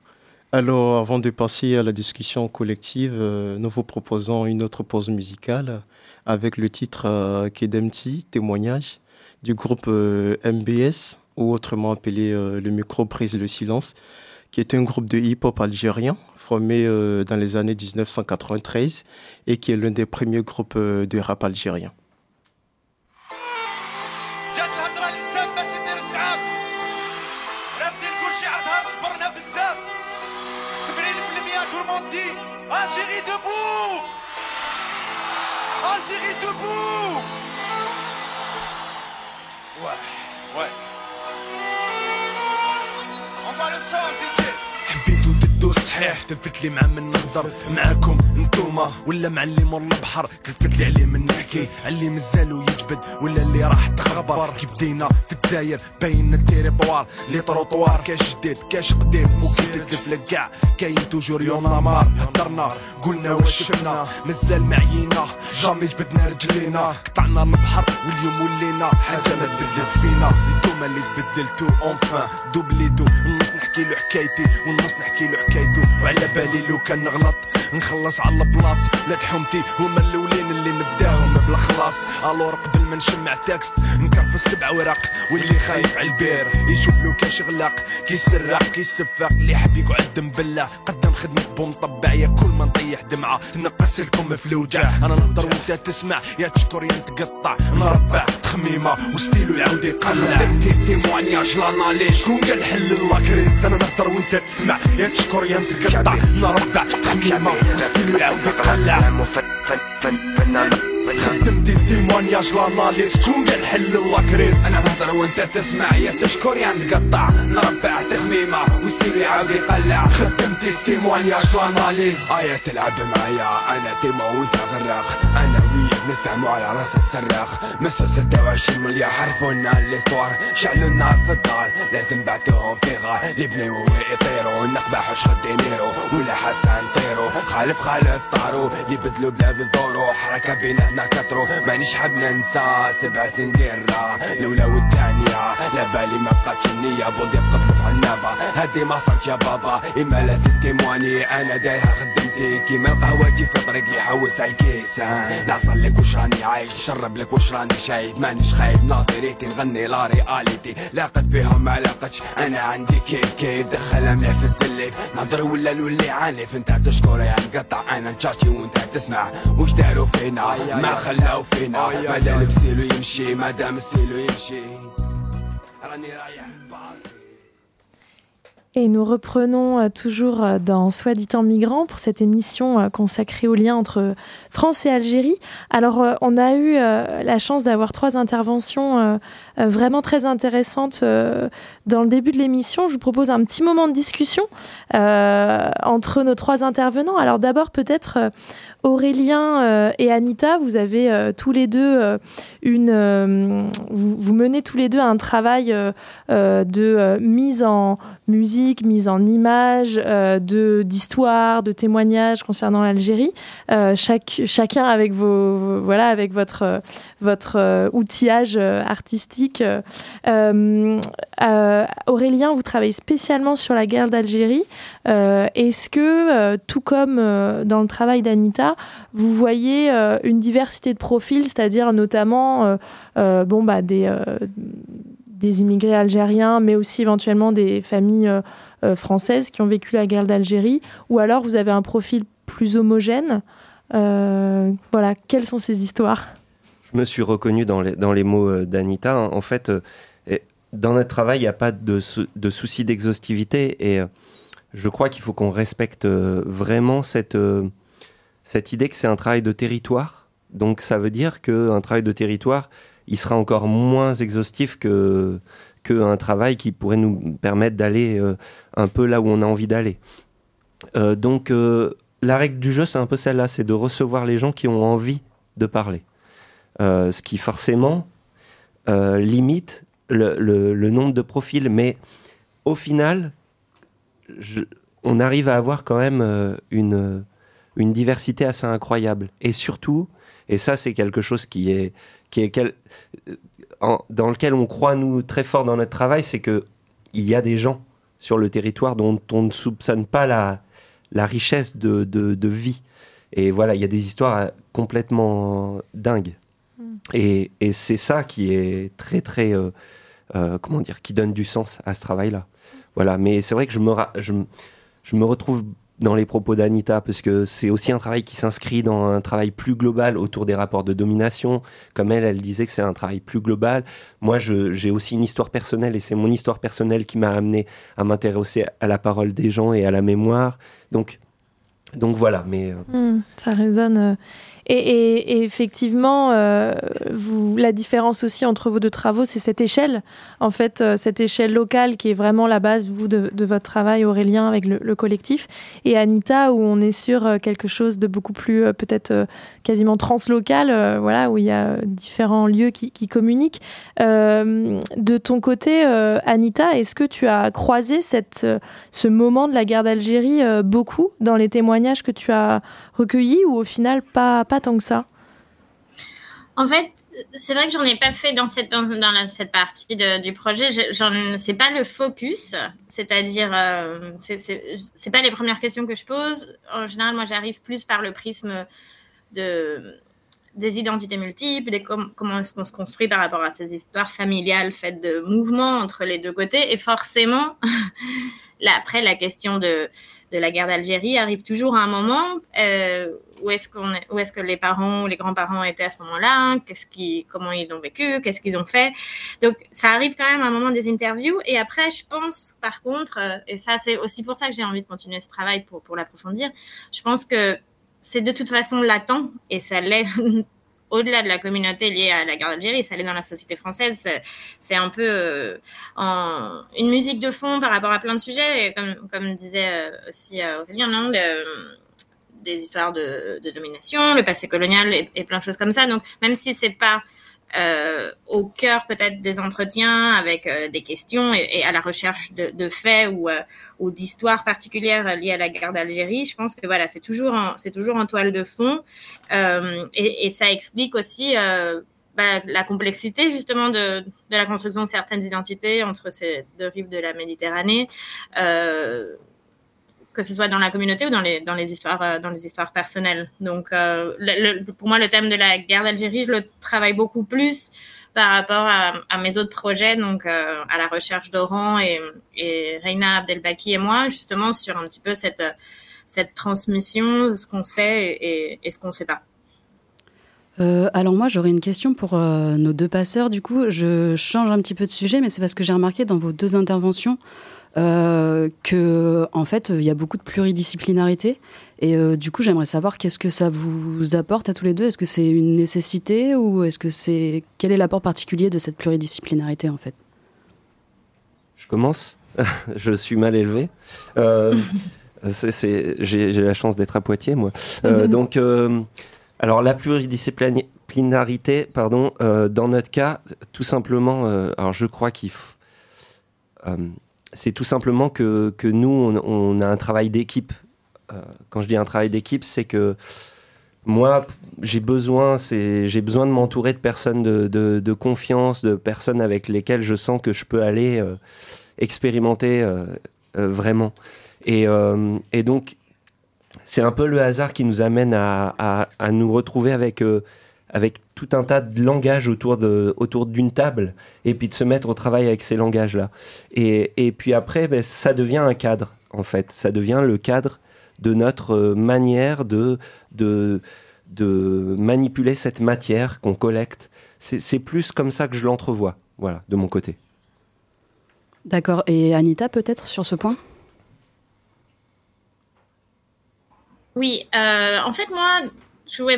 Alors, avant de passer à la discussion collective, euh, nous vous proposons une autre pause musicale avec le titre euh, Kedemti, témoignage, du groupe euh, MBS, ou autrement appelé le micro prise le silence, qui est un groupe de hip-hop algérien formé dans les années 1993 et qui est l'un des premiers groupes de rap algérien. تلفت لي مع من نهضر معاكم نتوما ولا مع اللي مر البحر. تلفت لي عليه من نحكي اللي مازالو يجبد ولا اللي راح تخبر. كي بدينا في الداير باين التيريطوار لي تروطوار كاش جديد كاش قديم وكي تلف لك كاع. كاين توجور يوم مار هدرنا قلنا واش شفنا. مازال معينا جامي جبدنا رجلينا. قطعنا البحر واليوم ولينا. حاجة ما تبدلت فينا. نتوما اللي تبدلتو اونفان دوبليتو النص نحكي له حكايتي والنص نحكي له حكايتي حكايته وعلى بالي لو كان نغلط نخلص على البلاص. ولاد حومتي هما الأولين اللي نبداهم. بالخلاص. الور قبل ما نشمع تكست نكرف السبع ورق واللي خايف على البير. يشوف لو كان شغلاق كيسرق كيسفق اللي حب يقعد مبلع قدم خدمة بومطبع يا كل ما نطيح دمعة نقص لكم في الوجع أنا نهضر وأنت تسمع يا تشكر يا تقطع نربع تخميمة وستيلو يعاود يقلع. تيموانياج لاناليج شكون قال حل كريس أنا نهضر وأنت تسمع. يا تشكر يا تقطع نربع تخميمة وستيلو يعاود يقلع. خدمتي تيموانياج لاناليز شكون قال حل الله كريس أنا نهضر وأنت تسمع يا تشكر يا نقطع نربع تخميمة وستيلو يعاود يقلع. خدمتي تيموانياج لاناليز آية تلعب معايا أنا تيمو وأنت غراخ أنا وياك نتفاهموا على رأس الصراخ مسو 26 مليار حرفونا ليستوار شعلوا النار في الدار لازم بعتوهم في غار. اللي بنيو يطيروا نقبحوا شغل دينيرو. ولا حسن طيرو خالف خالف طارو. اللي بدلوا بلا بدورو حركة بيناتنا كترو. مانيش حاب ننسى سبع سنين ديرة. الاولى والثانية لا بالي ما بقاتش النية. بودي بقتلوا في عنابة. هادي ما صارت يا بابا. إما لا تيمواني أنا دايرها خدمتي. كيما القهوة تجي في طريقي حوس على الكيس نعصر لك وش راني عايش شرب لك وش راني شايف مانيش خايف ناظريتي نغني لا رياليتي. لاقت بهم ما لاقتش أنا عندي كيف كيف. دخل مليح في السليف نهضر ولا نولي عنيف انت تشكر يا نقطع أنا نشاشي وانت تسمع. وش داروا فينا؟ ما خلاو فينا. مادام الستيلو يمشي مادام الستيلو يمشي. راني رايح. Et nous reprenons euh, toujours euh, dans Soit dit en migrant pour cette émission euh, consacrée au lien entre France et Algérie. Alors, on a eu la chance d'avoir trois interventions vraiment très intéressantes euh, dans le début de l'émission. Je vous propose un petit moment de discussion euh, entre nos trois intervenants. Alors, d'abord, peut-être euh, Aurélien euh, et Anita, vous avez euh, tous les deux euh, une. euh, vous, vous menez tous les deux un travail euh, euh, de euh, mise en musique, mise en image, euh, de d'histoire, de témoignages concernant l'Algérie. Euh, chaque, chacun avec vos, voilà avec votre euh, votre euh, outillage euh, artistique. Euh, euh, euh, Aurélien, vous travaillez spécialement sur la guerre d'Algérie. Est-ce que, tout comme dans le travail d'Anita, vous voyez une diversité de profils, c'est-à-dire notamment bon, bah, des, immigrés algériens, mais aussi éventuellement des familles françaises qui ont vécu la guerre d'Algérie, ou alors vous avez un profil plus homogène? Voilà, quelles sont ces histoires? Je me suis reconnu dans les, mots euh, d'Anita. En fait, euh, dans notre travail, il n'y a pas de, sou- de souci d'exhaustivité et euh, je crois qu'il faut qu'on respecte vraiment cette, idée que c'est un travail de territoire. Donc ça veut dire qu'un travail de territoire, il sera encore moins exhaustif que qu'un travail qui pourrait nous permettre d'aller un peu là où on a envie d'aller. Donc la règle du jeu, c'est un peu celle-là, c'est de recevoir les gens qui ont envie de parler. Euh, ce qui forcément euh, limite le, nombre de profils. Mais au final, on arrive à avoir quand même euh, une, diversité assez incroyable. Et surtout, et ça c'est quelque chose dans lequel on croit nous très fort dans notre travail, c'est que il y a des gens sur le territoire dont on ne soupçonne pas la, richesse de, vie. Et voilà, il y a des histoires complètement dingues. Et, c'est ça qui est très, très. euh, euh, comment dire Qui donne du sens à ce travail-là. Voilà, mais c'est vrai que je me, je, me- retrouve dans les propos d'Anita, parce que c'est aussi un travail qui s'inscrit dans un travail plus global autour des rapports de domination. Comme elle, elle disait que c'est un travail plus global. Moi, j'ai aussi une histoire personnelle, et c'est mon histoire personnelle qui m'a amené à m'intéresser à la parole des gens et à la mémoire. Donc, donc voilà, mais... euh, Hmm, ça résonne. Et, effectivement, euh, la différence aussi entre vos deux travaux, c'est cette échelle. En fait, euh, cette échelle locale qui est vraiment la base, vous, de, votre travail, Aurélien, avec le, le collectif. Et Anita, où on est sur euh, quelque chose de beaucoup plus, peut-être quasiment translocal, voilà, où il y a différents lieux qui, communiquent. De ton côté, Anita, est-ce que tu as croisé ce moment de la guerre d'Algérie beaucoup dans les témoignages que tu as recueillis ou au final pas tant que ça? En fait, c'est vrai que j'en ai pas fait dans cette, dans, cette partie du projet. C'est pas le focus, c'est-à-dire, euh, c'est pas les premières questions que je pose. En général, moi, j'arrive plus par le prisme de, des identités multiples, des comment est-ce qu'on se construit par rapport à ces histoires familiales faites de mouvements entre les deux côtés. Et forcément, (laughs) là, après, la question de, de la guerre d'Algérie arrive toujours à un moment euh, où est-ce qu'on où est-ce que les parents ou les grands-parents étaient à ce moment-là, qu'est-ce qui, comment ils l'ont vécu, qu'est-ce qu'ils ont fait. Donc ça arrive quand même à un moment des interviews. Et après, je pense, par contre, euh, et ça c'est aussi pour ça que j'ai envie de continuer ce travail pour pour l'approfondir. Je pense que c'est de toute façon latent et ça l'est au-delà de la communauté liée à la guerre d'Algérie, ça l'est dans la société française. C'est un peu euh, une musique de fond par rapport à plein de sujets. Et comme, comme disait euh, aussi euh, Aurélien, non, des histoires de, de, domination, le passé colonial et, et, plein de choses comme ça. Donc, même si c'est pas euh, au cœur peut-être des entretiens avec euh, des questions et, à la recherche de, faits ou, euh, ou d'histoires particulières liées à la guerre d'Algérie. Je pense que voilà, c'est toujours c'est toujours en toile de fond et, et, ça explique aussi bah, la complexité justement de, de, la construction de certaines identités entre ces deux rives de la Méditerranée que ce soit dans la communauté ou dans les, dans les, histoires, euh, dans les histoires personnelles. Donc, euh, pour moi, le thème de la guerre d'Algérie, je le travaille beaucoup plus par rapport à, mes autres projets, donc euh, à la recherche d'Oran et, Reina Abdelbaki et moi, justement sur un petit peu cette, cette transmission, ce qu'on sait et, ce qu'on ne sait pas. alors moi j'aurais une question pour nos deux passeurs. Du coup, je change un petit peu de sujet, mais c'est parce que j'ai remarqué dans vos deux interventions euh, que en fait il y a beaucoup de pluridisciplinarité. Et euh, du coup j'aimerais savoir qu'est-ce que ça vous apporte à tous les deux. Est-ce que c'est une nécessité ou est-ce que c'est quel est l'apport particulier de cette pluridisciplinarité en fait? Je commence. (laughs) Je suis mal élevé. Euh, (laughs) j'ai la chance d'être à Poitiers moi. (laughs) Donc alors la pluridisciplinarité pardon dans notre cas tout simplement alors je crois qu'il faut c'est tout simplement que, que nous, on, a un travail d'équipe. Euh, quand je dis un travail d'équipe, c'est que moi, j'ai besoin, j'ai besoin de m'entourer de personnes de, de, confiance, de personnes avec lesquelles je sens que je peux aller euh, expérimenter euh, vraiment. Et, et donc, c'est un peu le hasard qui nous amène à, à, à nous retrouver avec avec tout un tas de langages autour de autour d'une table et puis de se mettre au travail avec ces langages là et, et puis après ben, ça devient un cadre en fait. Ça devient le cadre de notre euh, manière de de de manipuler cette matière qu'on collecte. C'est plus comme ça que je l'entrevois voilà de mon côté. D'accord. Et Anita peut-être sur ce point? Oui euh, en fait moi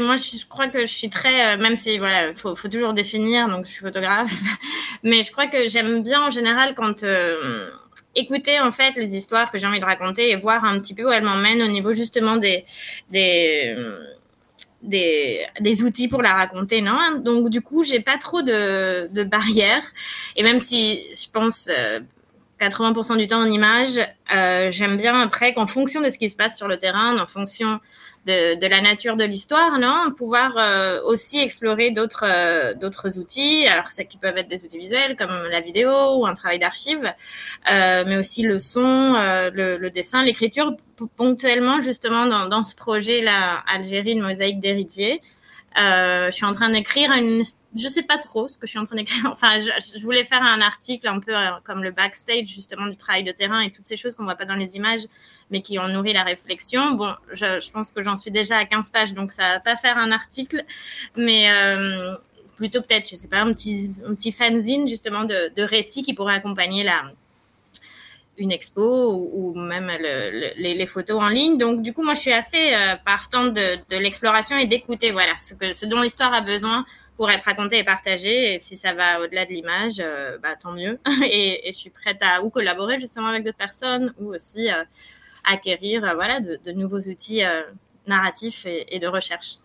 moi, je, crois que je suis très, euh, même si voilà, faut, toujours définir, donc je suis photographe, (laughs) mais je crois que j'aime bien en général quand euh, écouter en fait les histoires que j'ai envie de raconter et voir un petit peu où elles m'emmènent au niveau justement des des des, des outils pour la raconter, non? Donc du coup, j'ai pas trop de, de barrières. Et même si je pense 80% euh, du temps en image, j'aime bien après qu'en fonction de ce qui se passe sur le terrain, en fonction de, de, la nature de l'histoire, non? Pouvoir euh, aussi explorer d'autres euh, d'autres outils, alors ça qui peuvent être des outils visuels comme la vidéo ou un travail d'archive, euh, mais aussi le son, le, le, dessin, l'écriture, ponctuellement justement dans, dans ce projet là, Algérie, une mosaïque d'héritiers. je suis en train d'écrire une je sais pas trop ce que je suis en train d'écrire. (laughs) Enfin, je, voulais faire un article un peu euh, comme le backstage justement du travail de terrain et toutes ces choses qu'on voit pas dans les images, mais qui ont nourri la réflexion. Bon, je, pense que j'en suis déjà à 15 pages, donc ça va pas faire un article, mais euh, plutôt peut-être, je sais pas, un petit, un petit fanzine justement de, récits qui pourrait accompagner la une expo ou, même le, les, photos en ligne. Donc du coup, moi, je suis assez euh, partante de, l'exploration et d'écouter, voilà, ce dont l'histoire a besoin pour être raconté et partagé. Et si ça va au-delà de l'image, euh, bah, tant mieux. (laughs) et, je suis prête à ou collaborer justement avec d'autres personnes ou aussi euh, acquérir euh, voilà, de, nouveaux outils narratifs et, de recherche.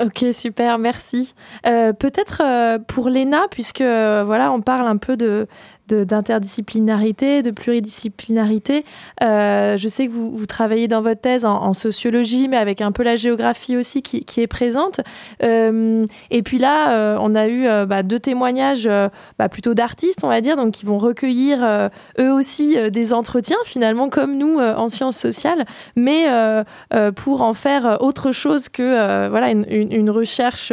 Ok, super, merci. Peut-être pour Léna, puisque voilà, on parle un peu de, d'interdisciplinarité, de, pluridisciplinarité. Euh, je sais que vous, vous, travaillez dans votre thèse en, sociologie, mais avec un peu la géographie aussi qui, qui est présente. Euh, et puis là, euh, on a eu bah, deux témoignages bah, plutôt d'artistes, on va dire, donc qui vont recueillir eux aussi des entretiens, finalement, comme nous en sciences sociales, mais pour en faire autre chose que voilà, une, une, recherche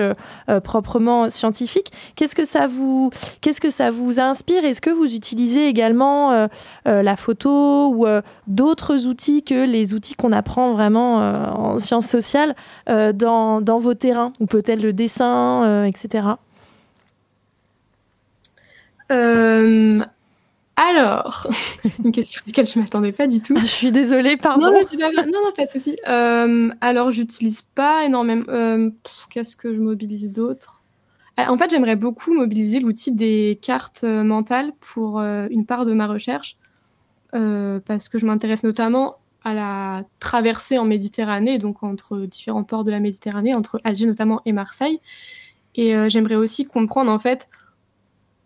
proprement scientifique. Qu'est-ce que ça vous, qu'est-ce que ça vous inspire? Est-ce que vous vous utilisez également euh, euh, la photo ou euh, d'autres outils que les outils qu'on apprend vraiment en sciences sociales dans, dans, vos terrains, ou peut-être le dessin, etc. Alors, (laughs) une question à laquelle je ne m'attendais pas du tout. je suis désolée, pardon. Non, pas non, non, pas de souci. alors, j'utilise pas énormément. Qu'est-ce que je mobilise d'autre? En fait, j'aimerais beaucoup mobiliser l'outil des cartes euh, mentales pour euh, une part de ma recherche, parce que je m'intéresse notamment à la traversée en Méditerranée, donc entre différents ports de la Méditerranée, entre Alger notamment et Marseille. Et j'aimerais aussi comprendre en fait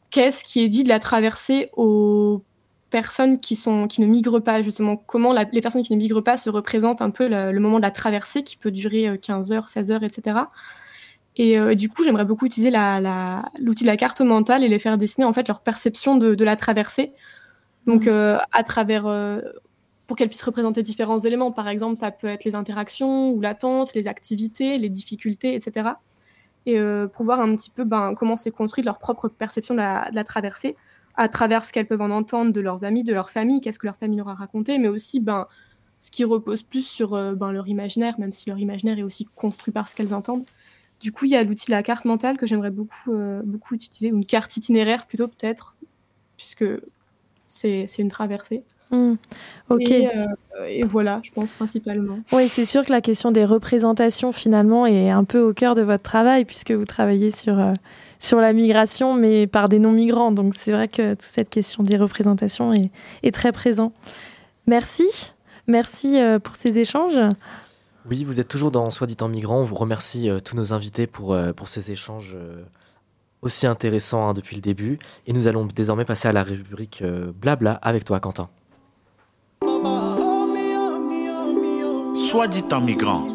qu'est-ce qui est dit de la traversée aux personnes qui, ne migrent pas, justement, comment les personnes qui ne migrent pas se représentent un peu le, le moment de la traversée qui peut durer 15 heures, 16 heures, etc. Et euh, du coup, j'aimerais beaucoup utiliser l'outil de la carte mentale et les faire dessiner en fait leur perception de, la traversée. Donc, mmh. euh, à travers, euh, pour qu'elles puissent représenter différents éléments. Par exemple, ça peut être les interactions ou l'attente, les activités, les difficultés, etc. Et pour voir un petit peu ben, comment s'est construite leur propre perception de la, traversée à travers ce qu'elles peuvent en entendre de leurs amis, de leur famille, qu'est-ce que leur famille leur a raconté, mais aussi ben, ce qui repose plus sur ben, leur imaginaire, même si leur imaginaire est aussi construit par ce qu'elles entendent. Du coup, il y a l'outil de la carte mentale que j'aimerais beaucoup, euh, beaucoup utiliser, ou une carte itinéraire plutôt peut-être, puisque c'est une traversée. Hmm. Ok. Euh, et, voilà, je pense principalement. Oui, c'est sûr que la question des représentations finalement est un peu au cœur de votre travail puisque vous travaillez sur, euh, sur la migration mais par des non-migrants. Donc c'est vrai que toute cette question des représentations est, est très présente. Merci. Merci pour ces échanges. Oui, vous êtes toujours dans Soit dit en migrant. On vous remercie euh, tous nos invités pour, euh, pour ces échanges euh, aussi intéressants hein, depuis le début. Et nous allons désormais passer à la rubrique Blabla avec toi, Quentin. Soit dit en migrant.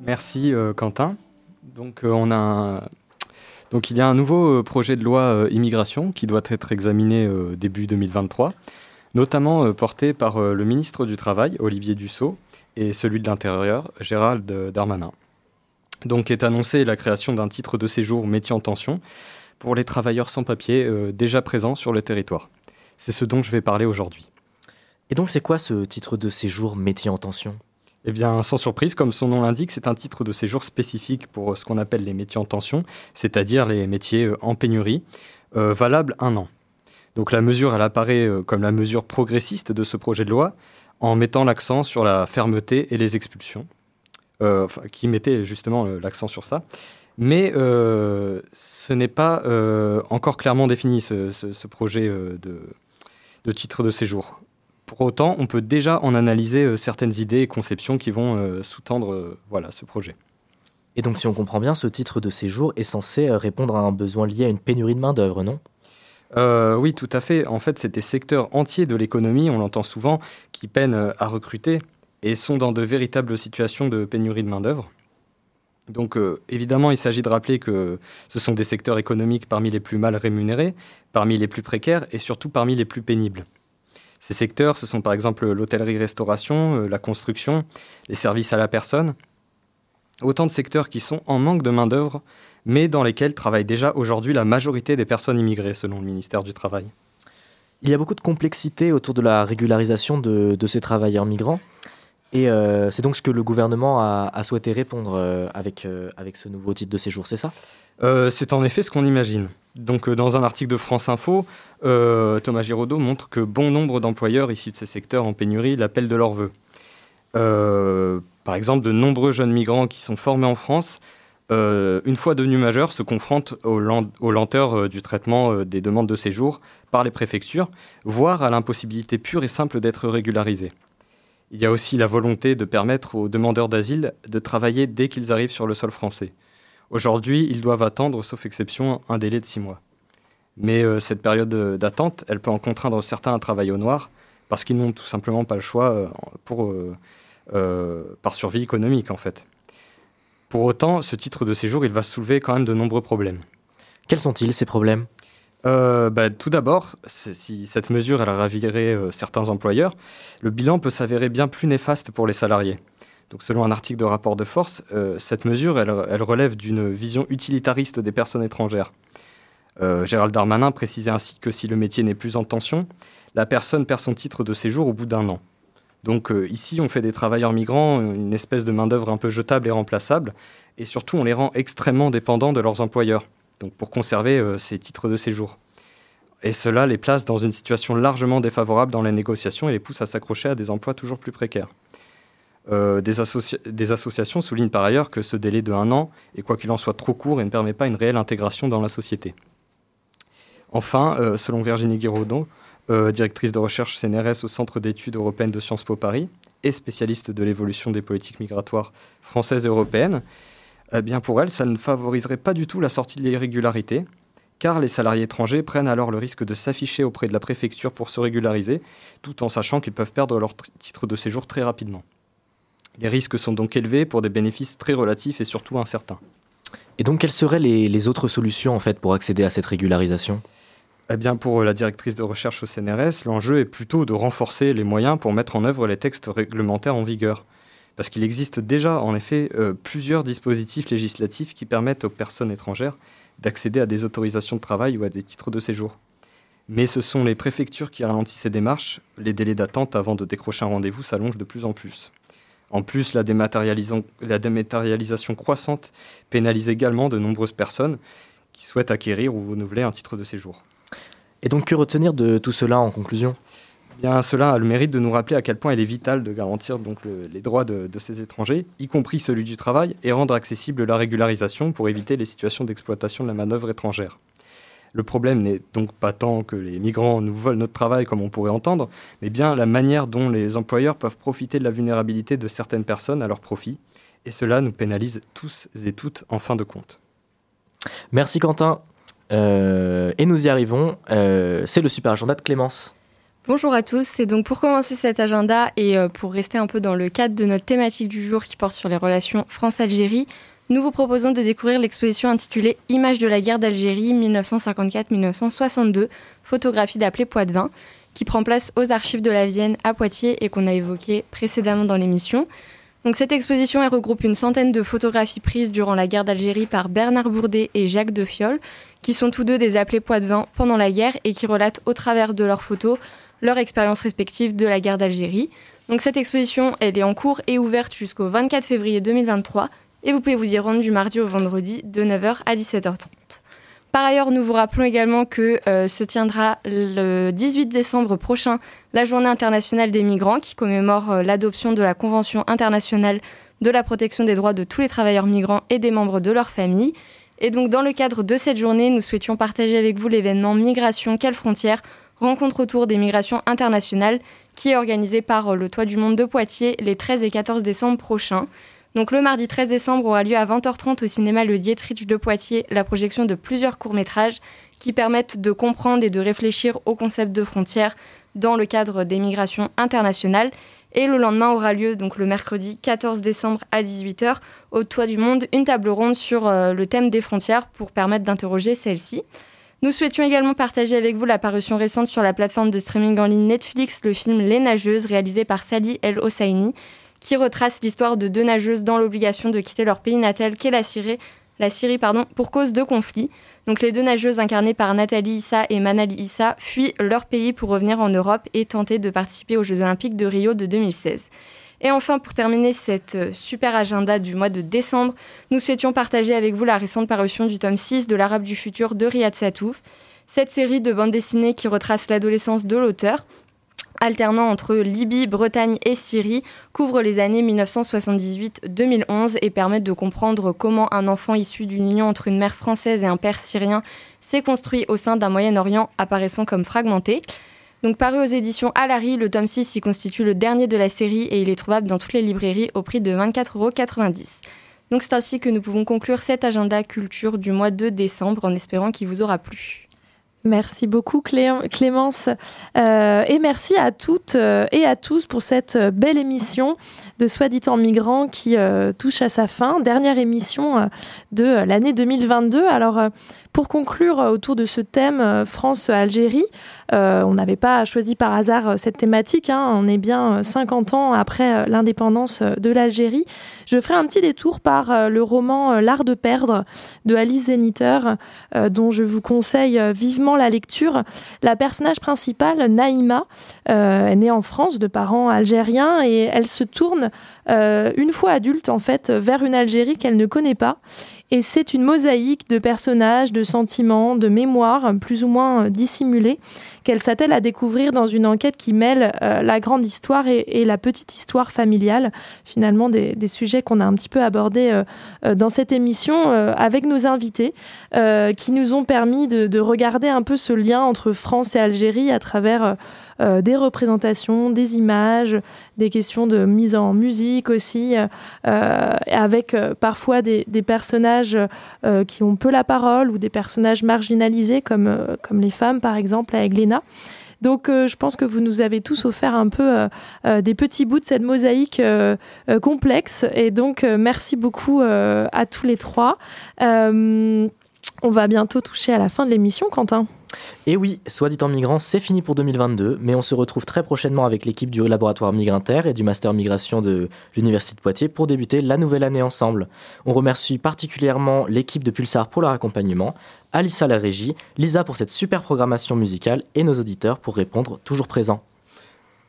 Merci Quentin. Donc on a donc il y a un nouveau projet de loi immigration qui doit être examiné début 2023 notamment euh, porté par euh, le ministre du Travail, Olivier Dussault, et celui de l'Intérieur, Gérald Darmanin. Donc est annoncée la création d'un titre de séjour métier en tension pour les travailleurs sans papier euh, déjà présents sur le territoire. C'est ce dont je vais parler aujourd'hui. Et donc c'est quoi ce titre de séjour métier en tension? Eh bien, sans surprise, comme son nom l'indique, c'est un titre de séjour spécifique pour ce qu'on appelle les métiers en tension, c'est-à-dire les métiers en pénurie, valable un an. Donc la mesure, elle apparaît euh, comme la mesure progressiste de ce projet de loi, en mettant l'accent sur la fermeté et les expulsions, euh, qui mettait justement euh, l'accent sur ça. Mais ce n'est pas encore clairement défini, ce, projet de, titre de séjour. Pour autant, on peut déjà en analyser certaines idées et conceptions qui vont sous-tendre voilà, ce projet. Et donc, si on comprend bien, ce titre de séjour est censé répondre à un besoin lié à une pénurie de main-d'œuvre, non? Euh, oui, tout à fait. En fait, c'est des secteurs entiers de l'économie, on l'entend souvent, qui peinent euh, à recruter et sont dans de véritables situations de pénurie de main-d'œuvre. Donc, euh, évidemment, il s'agit de rappeler que ce sont des secteurs économiques parmi les plus mal rémunérés, parmi les plus précaires et surtout parmi les plus pénibles. Ces secteurs, ce sont par exemple l'hôtellerie-restauration, la construction, les services à la personne. Autant de secteurs qui sont en manque de main-d'œuvre mais dans lesquels travaillent déjà aujourd'hui la majorité des personnes immigrées, selon le ministère du Travail. Il y a beaucoup de complexité autour de la régularisation de, ces travailleurs migrants. Et euh, c'est donc ce que le gouvernement a, souhaité répondre euh, avec, euh, avec ce nouveau titre de séjour, c'est ça? C'est en effet ce qu'on imagine. Donc dans un article de France Info, Thomas Giraudot montre que bon nombre d'employeurs issus de ces secteurs en pénurie l'appellent de leur vœu. Par exemple, de nombreux jeunes migrants qui sont formés en France euh, une fois devenus majeurs, se confrontent aux, lenteurs euh, du traitement euh, des demandes de séjour par les préfectures, voire à l'impossibilité pure et simple d'être régularisés. Il y a aussi la volonté de permettre aux demandeurs d'asile de travailler dès qu'ils arrivent sur le sol français. Aujourd'hui, ils doivent attendre, sauf exception, un délai de six mois. Mais cette période d'attente, elle peut en contraindre certains à travailler au noir, parce qu'ils n'ont tout simplement pas le choix pour, par survie économique, en fait. Pour autant, ce titre de séjour, il va soulever quand même de nombreux problèmes. Quels sont-ils, ces problèmes? Bah, tout d'abord, si cette mesure elle ravirait certains employeurs, le bilan peut s'avérer bien plus néfaste pour les salariés. Donc, selon un article de rapport de force, cette mesure elle, elle relève d'une vision utilitariste des personnes étrangères. Euh, Gérald Darmanin précisait ainsi que si le métier n'est plus en tension, la personne perd son titre de séjour au bout d'un an. Donc euh, ici, on fait des travailleurs migrants une espèce de main-d'œuvre un peu jetable et remplaçable, et surtout on les rend extrêmement dépendants de leurs employeurs, donc pour conserver euh, ces titres de séjour. Et cela les place dans une situation largement défavorable dans les négociations et les pousse à s'accrocher à des emplois toujours plus précaires. des, des, associations soulignent par ailleurs que ce délai de un an est quoi qu'il en soit trop court et ne permet pas une réelle intégration dans la société. Enfin, euh, selon Virginie Guiraudon, euh, directrice de recherche CNRS au Centre d'études européennes de Sciences Po Paris et spécialiste de l'évolution des politiques migratoires françaises et européennes, eh bien pour elle, ça ne favoriserait pas du tout la sortie de l'irrégularité, car les salariés étrangers prennent alors le risque de s'afficher auprès de la préfecture pour se régulariser, tout en sachant qu'ils peuvent perdre leur titre de séjour très rapidement. Les risques sont donc élevés pour des bénéfices très relatifs et surtout incertains. Et donc, quelles seraient les, les autres solutions en fait pour accéder à cette régularisation? Eh bien, pour la directrice de recherche au CNRS, l'enjeu est plutôt de renforcer les moyens pour mettre en œuvre les textes réglementaires en vigueur. Parce qu'il existe déjà, en effet, euh, plusieurs dispositifs législatifs qui permettent aux personnes étrangères d'accéder à des autorisations de travail ou à des titres de séjour. Mais ce sont les préfectures qui ralentissent ces démarches. Les délais d'attente avant de décrocher un rendez-vous s'allongent de plus en plus. En plus, la dématérialisation croissante pénalise également de nombreuses personnes qui souhaitent acquérir ou renouveler un titre de séjour. Et donc, que retenir de tout cela en conclusion? Bien, cela a le mérite de nous rappeler à quel point il est vital de garantir donc les droits de, ces étrangers, y compris celui du travail, et rendre accessible la régularisation pour éviter les situations d'exploitation de la manœuvre étrangère. Le problème n'est donc pas tant que les migrants nous volent notre travail comme on pourrait entendre, mais bien la manière dont les employeurs peuvent profiter de la vulnérabilité de certaines personnes à leur profit, et cela nous pénalise tous et toutes en fin de compte. Merci Quentin. Euh, et nous y arrivons. Euh, c'est le super agenda de Clémence. Bonjour à tous. C'est donc pour commencer cet agenda et euh, pour rester un peu dans le cadre de notre thématique du jour qui porte sur les relations France-Algérie, nous vous proposons de découvrir l'exposition intitulée Images de la guerre d'Algérie 1954-1962, photographie d'appelé Poitvin, qui prend place aux archives de la Vienne à Poitiers et qu'on a évoqué précédemment dans l'émission. Donc cette exposition regroupe une centaine de photographies prises durant la guerre d'Algérie par Bernard Bourdet et Jacques Defiol, qui sont tous deux des appelés Poitvin pendant la guerre et qui relatent au travers de leurs photos leur expérience respective de la guerre d'Algérie. Donc cette exposition, elle est en cours et ouverte jusqu'au 24 février 2023 et vous pouvez vous y rendre du mardi au vendredi de 9h à 17h30. Par ailleurs, nous vous rappelons également que euh, se tiendra le 18 décembre prochain la Journée internationale des migrants qui commémore euh, l'adoption de la Convention internationale de la protection des droits de tous les travailleurs migrants et des membres de leur famille. Et donc dans le cadre de cette journée, nous souhaitions partager avec vous l'événement Migration Quelle frontière rencontre autour des migrations internationales qui est organisé par euh, le Toit du Monde de Poitiers les 13 et 14 décembre prochains. Donc le mardi 13 décembre aura lieu à 20h30 au cinéma Le Dietrich de Poitiers la projection de plusieurs courts-métrages qui permettent de comprendre et de réfléchir au concept de frontières dans le cadre des migrations internationales. Et le lendemain aura lieu, donc le mercredi 14 décembre à 18h, au Toit du Monde, une table ronde sur euh, le thème des frontières pour permettre d'interroger celle-ci. Nous souhaitions également partager avec vous la parution récente sur la plateforme de streaming en ligne Netflix, le film Les Nageuses, réalisé par Sally El Hosseini, qui retrace l'histoire de deux nageuses dans l'obligation de quitter leur pays natal qu'est la Syrie, la Syrie pour cause de conflits. Donc les deux nageuses incarnées par Nathalie Issa et Manali Issa fuient leur pays pour revenir en Europe et tenter de participer aux Jeux Olympiques de Rio de 2016. Et enfin, pour terminer cette euh, super agenda du mois de décembre, nous souhaitions partager avec vous la récente parution du tome 6 de l'Arabe du futur de Riyad Satouf. Cette série de bandes dessinées qui retrace l'adolescence de l'auteur alternant entre Libye, Bretagne et Syrie, couvre les années 1978-2011 et permet de comprendre comment un enfant issu d'une union entre une mère française et un père syrien s'est construit au sein d'un Moyen-Orient apparaissant comme fragmenté. Donc paru aux éditions Alary, le tome 6 y constitue le dernier de la série et il est trouvable dans toutes les librairies au prix de 24,90€. Donc c'est ainsi que nous pouvons conclure cet agenda culture du mois de décembre en espérant qu'il vous aura plu. Merci beaucoup Clémence euh, et merci à toutes euh, et à tous pour cette euh, belle émission de Soit dit en migrant qui touche à sa fin, dernière émission de l'année 2022. Alors pour conclure autour de ce thème France-Algérie, on n'avait pas choisi par hasard cette thématique, hein. on est bien 50 ans après l'indépendance de l'Algérie. Je ferai un petit détour par le roman L'art de perdre de Alice Zeniter, dont je vous conseille vivement la lecture. La personnage principale, Naïma, est née en France de parents algériens et elle se tourne une fois adulte en fait vers une Algérie qu'elle ne connaît pas et c'est une mosaïque de personnages, de sentiments, de mémoires plus ou moins euh, dissimulés qu'elle s'attelle à découvrir dans une enquête qui mêle euh, la grande histoire et, la petite histoire familiale, finalement des, sujets qu'on a un petit peu abordés euh, dans cette émission avec nos invités, qui nous ont permis de, regarder un peu ce lien entre France et Algérie à travers euh, des représentations, des images, des questions de mise en musique aussi, euh, avec euh, parfois des, personnages qui ont peu la parole ou des personnages marginalisés comme, comme les femmes par exemple avec Léna. Donc je pense que vous nous avez tous offert un peu des petits bouts de cette mosaïque complexe. Et donc merci beaucoup à tous les trois. on va bientôt toucher à la fin de l'émission, Quentin. Et oui, soit dit en migrant, c'est fini pour 2022, mais on se retrouve très prochainement avec l'équipe du laboratoire Migrinter et du Master Migration de l'Université de Poitiers pour débuter la nouvelle année ensemble. On remercie particulièrement l'équipe de Pulsar pour leur accompagnement, Alissa la régie, Lisa pour cette super programmation musicale et nos auditeurs pour répondre toujours présents.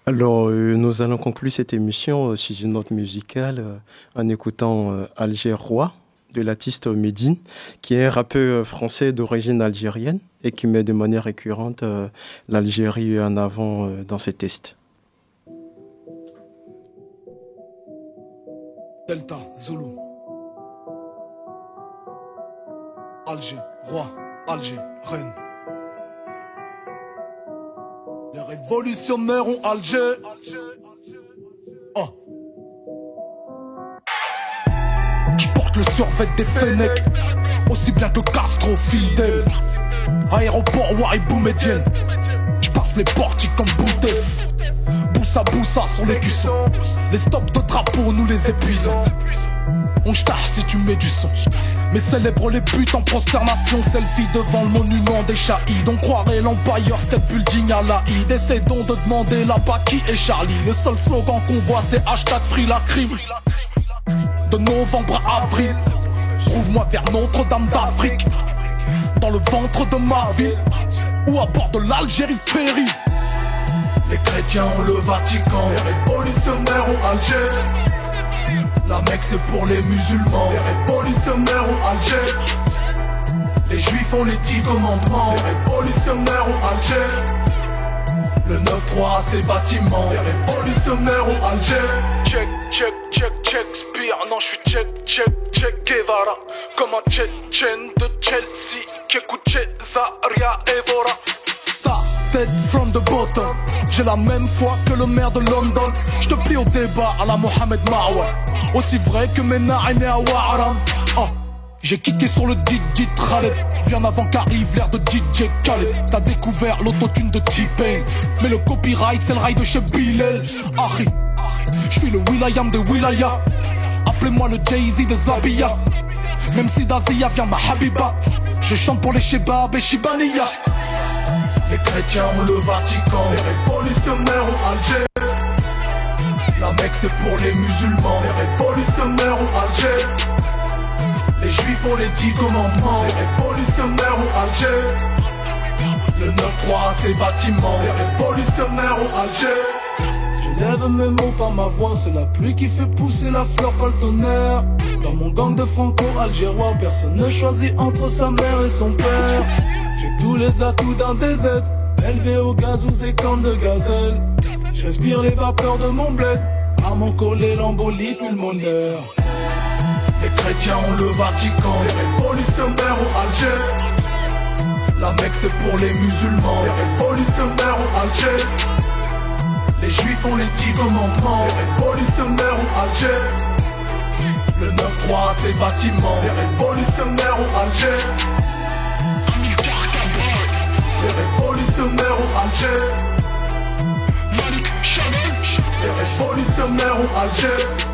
Alors, euh, nous allons conclure cette émission sur une note musicale euh, en écoutant euh, Alger Roi de l'artiste Medine, qui est un rappeur français d'origine algérienne et qui met de manière récurrente euh, l'Algérie en avant euh, dans ses tests. Delta, Zulu. Alger, roi, Alger, reine. Les révolutionnaires ont Alger. Oh. Je porte le survêt des Fennecs, aussi bien que Castro fidèle. Aéroport Waribou Médienne. J'passe les portiques comme Boutef. Boussa Boussa sont les cuissons. Les stops de drapeaux, nous les épuisons. On j't'arre si tu mets du son. Mais célèbre les buts en prosternation. Selfie devant le monument des Shahid. On croirait l'Empire Step Building à la Ide. donc de demander là-bas qui est Charlie. Le seul slogan qu'on voit, c'est hashtag free la crime. De novembre à avril. Trouve-moi vers Notre-Dame d'Afrique dans le ventre de ma ville ou à bord de l'Algérie Ferries. Les chrétiens ont le Vatican, les révolutionnaires ont Alger. La Mecque c'est pour les musulmans, les révolutionnaires ont Alger. Les juifs ont les dix commandements, les révolutionnaires ont Alger. Le 9-3 ses bâtiments, les révolutionnaires ont Alger. Check, check, check, check, Spire, non je suis check, check, check, Guevara. Comme un Tchétchène de Chelsea qui écoute Zaria Evora. Ça, tête from the bottom. J'ai la même foi que le maire de London. Je te plie au débat à la Mohamed Marwan. Aussi vrai que Mena est né à. Oh. J'ai kické sur le DJ Khaled Bien avant qu'arrive l'ère de DJ Khaled. T'as découvert l'autotune de T-Pain Mais le copyright c'est le rail de chez Bilal Ahi Je le Will.i.am de Wilaya Appelez-moi le Jay-Z de Zabia Même si d'Asia vient ma Habiba Je chante pour les Shebab et Shibaniya Les chrétiens ont le Vatican Les révolutionnaires ont Alger. La Mecque c'est pour les musulmans Les révolutionnaires ont Alger les juifs ont les dix commandements, les révolutionnaires ont Alger. Le 9-3 ses bâtiments, les révolutionnaires ont Alger. Je lève mes mots par ma voix, c'est la pluie qui fait pousser la fleur, pas le tonnerre. Dans mon gang de franco-algérois, personne ne choisit entre sa mère et son père. J'ai tous les atouts d'un désert, élevé au gaz ou cornes de gazelle. Je respire les vapeurs de mon bled, à mon collet l'embolie pulmonaire. Les chrétiens ont le Vatican, les révolutionnaires ont Alger. La Mecque c'est pour les musulmans, les révolutionnaires ont Alger. Les juifs ont les dix commandements, les révolutionnaires ont Alger. Le 9-3 voir ces bâtiments. Les révolutionnaires ont Alger. Les révolutionnaires ont Alger. Les ont Alger.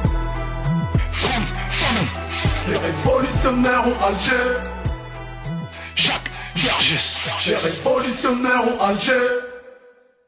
Les révolutionnaires ont Alger. Jacques Vergès. Les révolutionnaires ont Alger.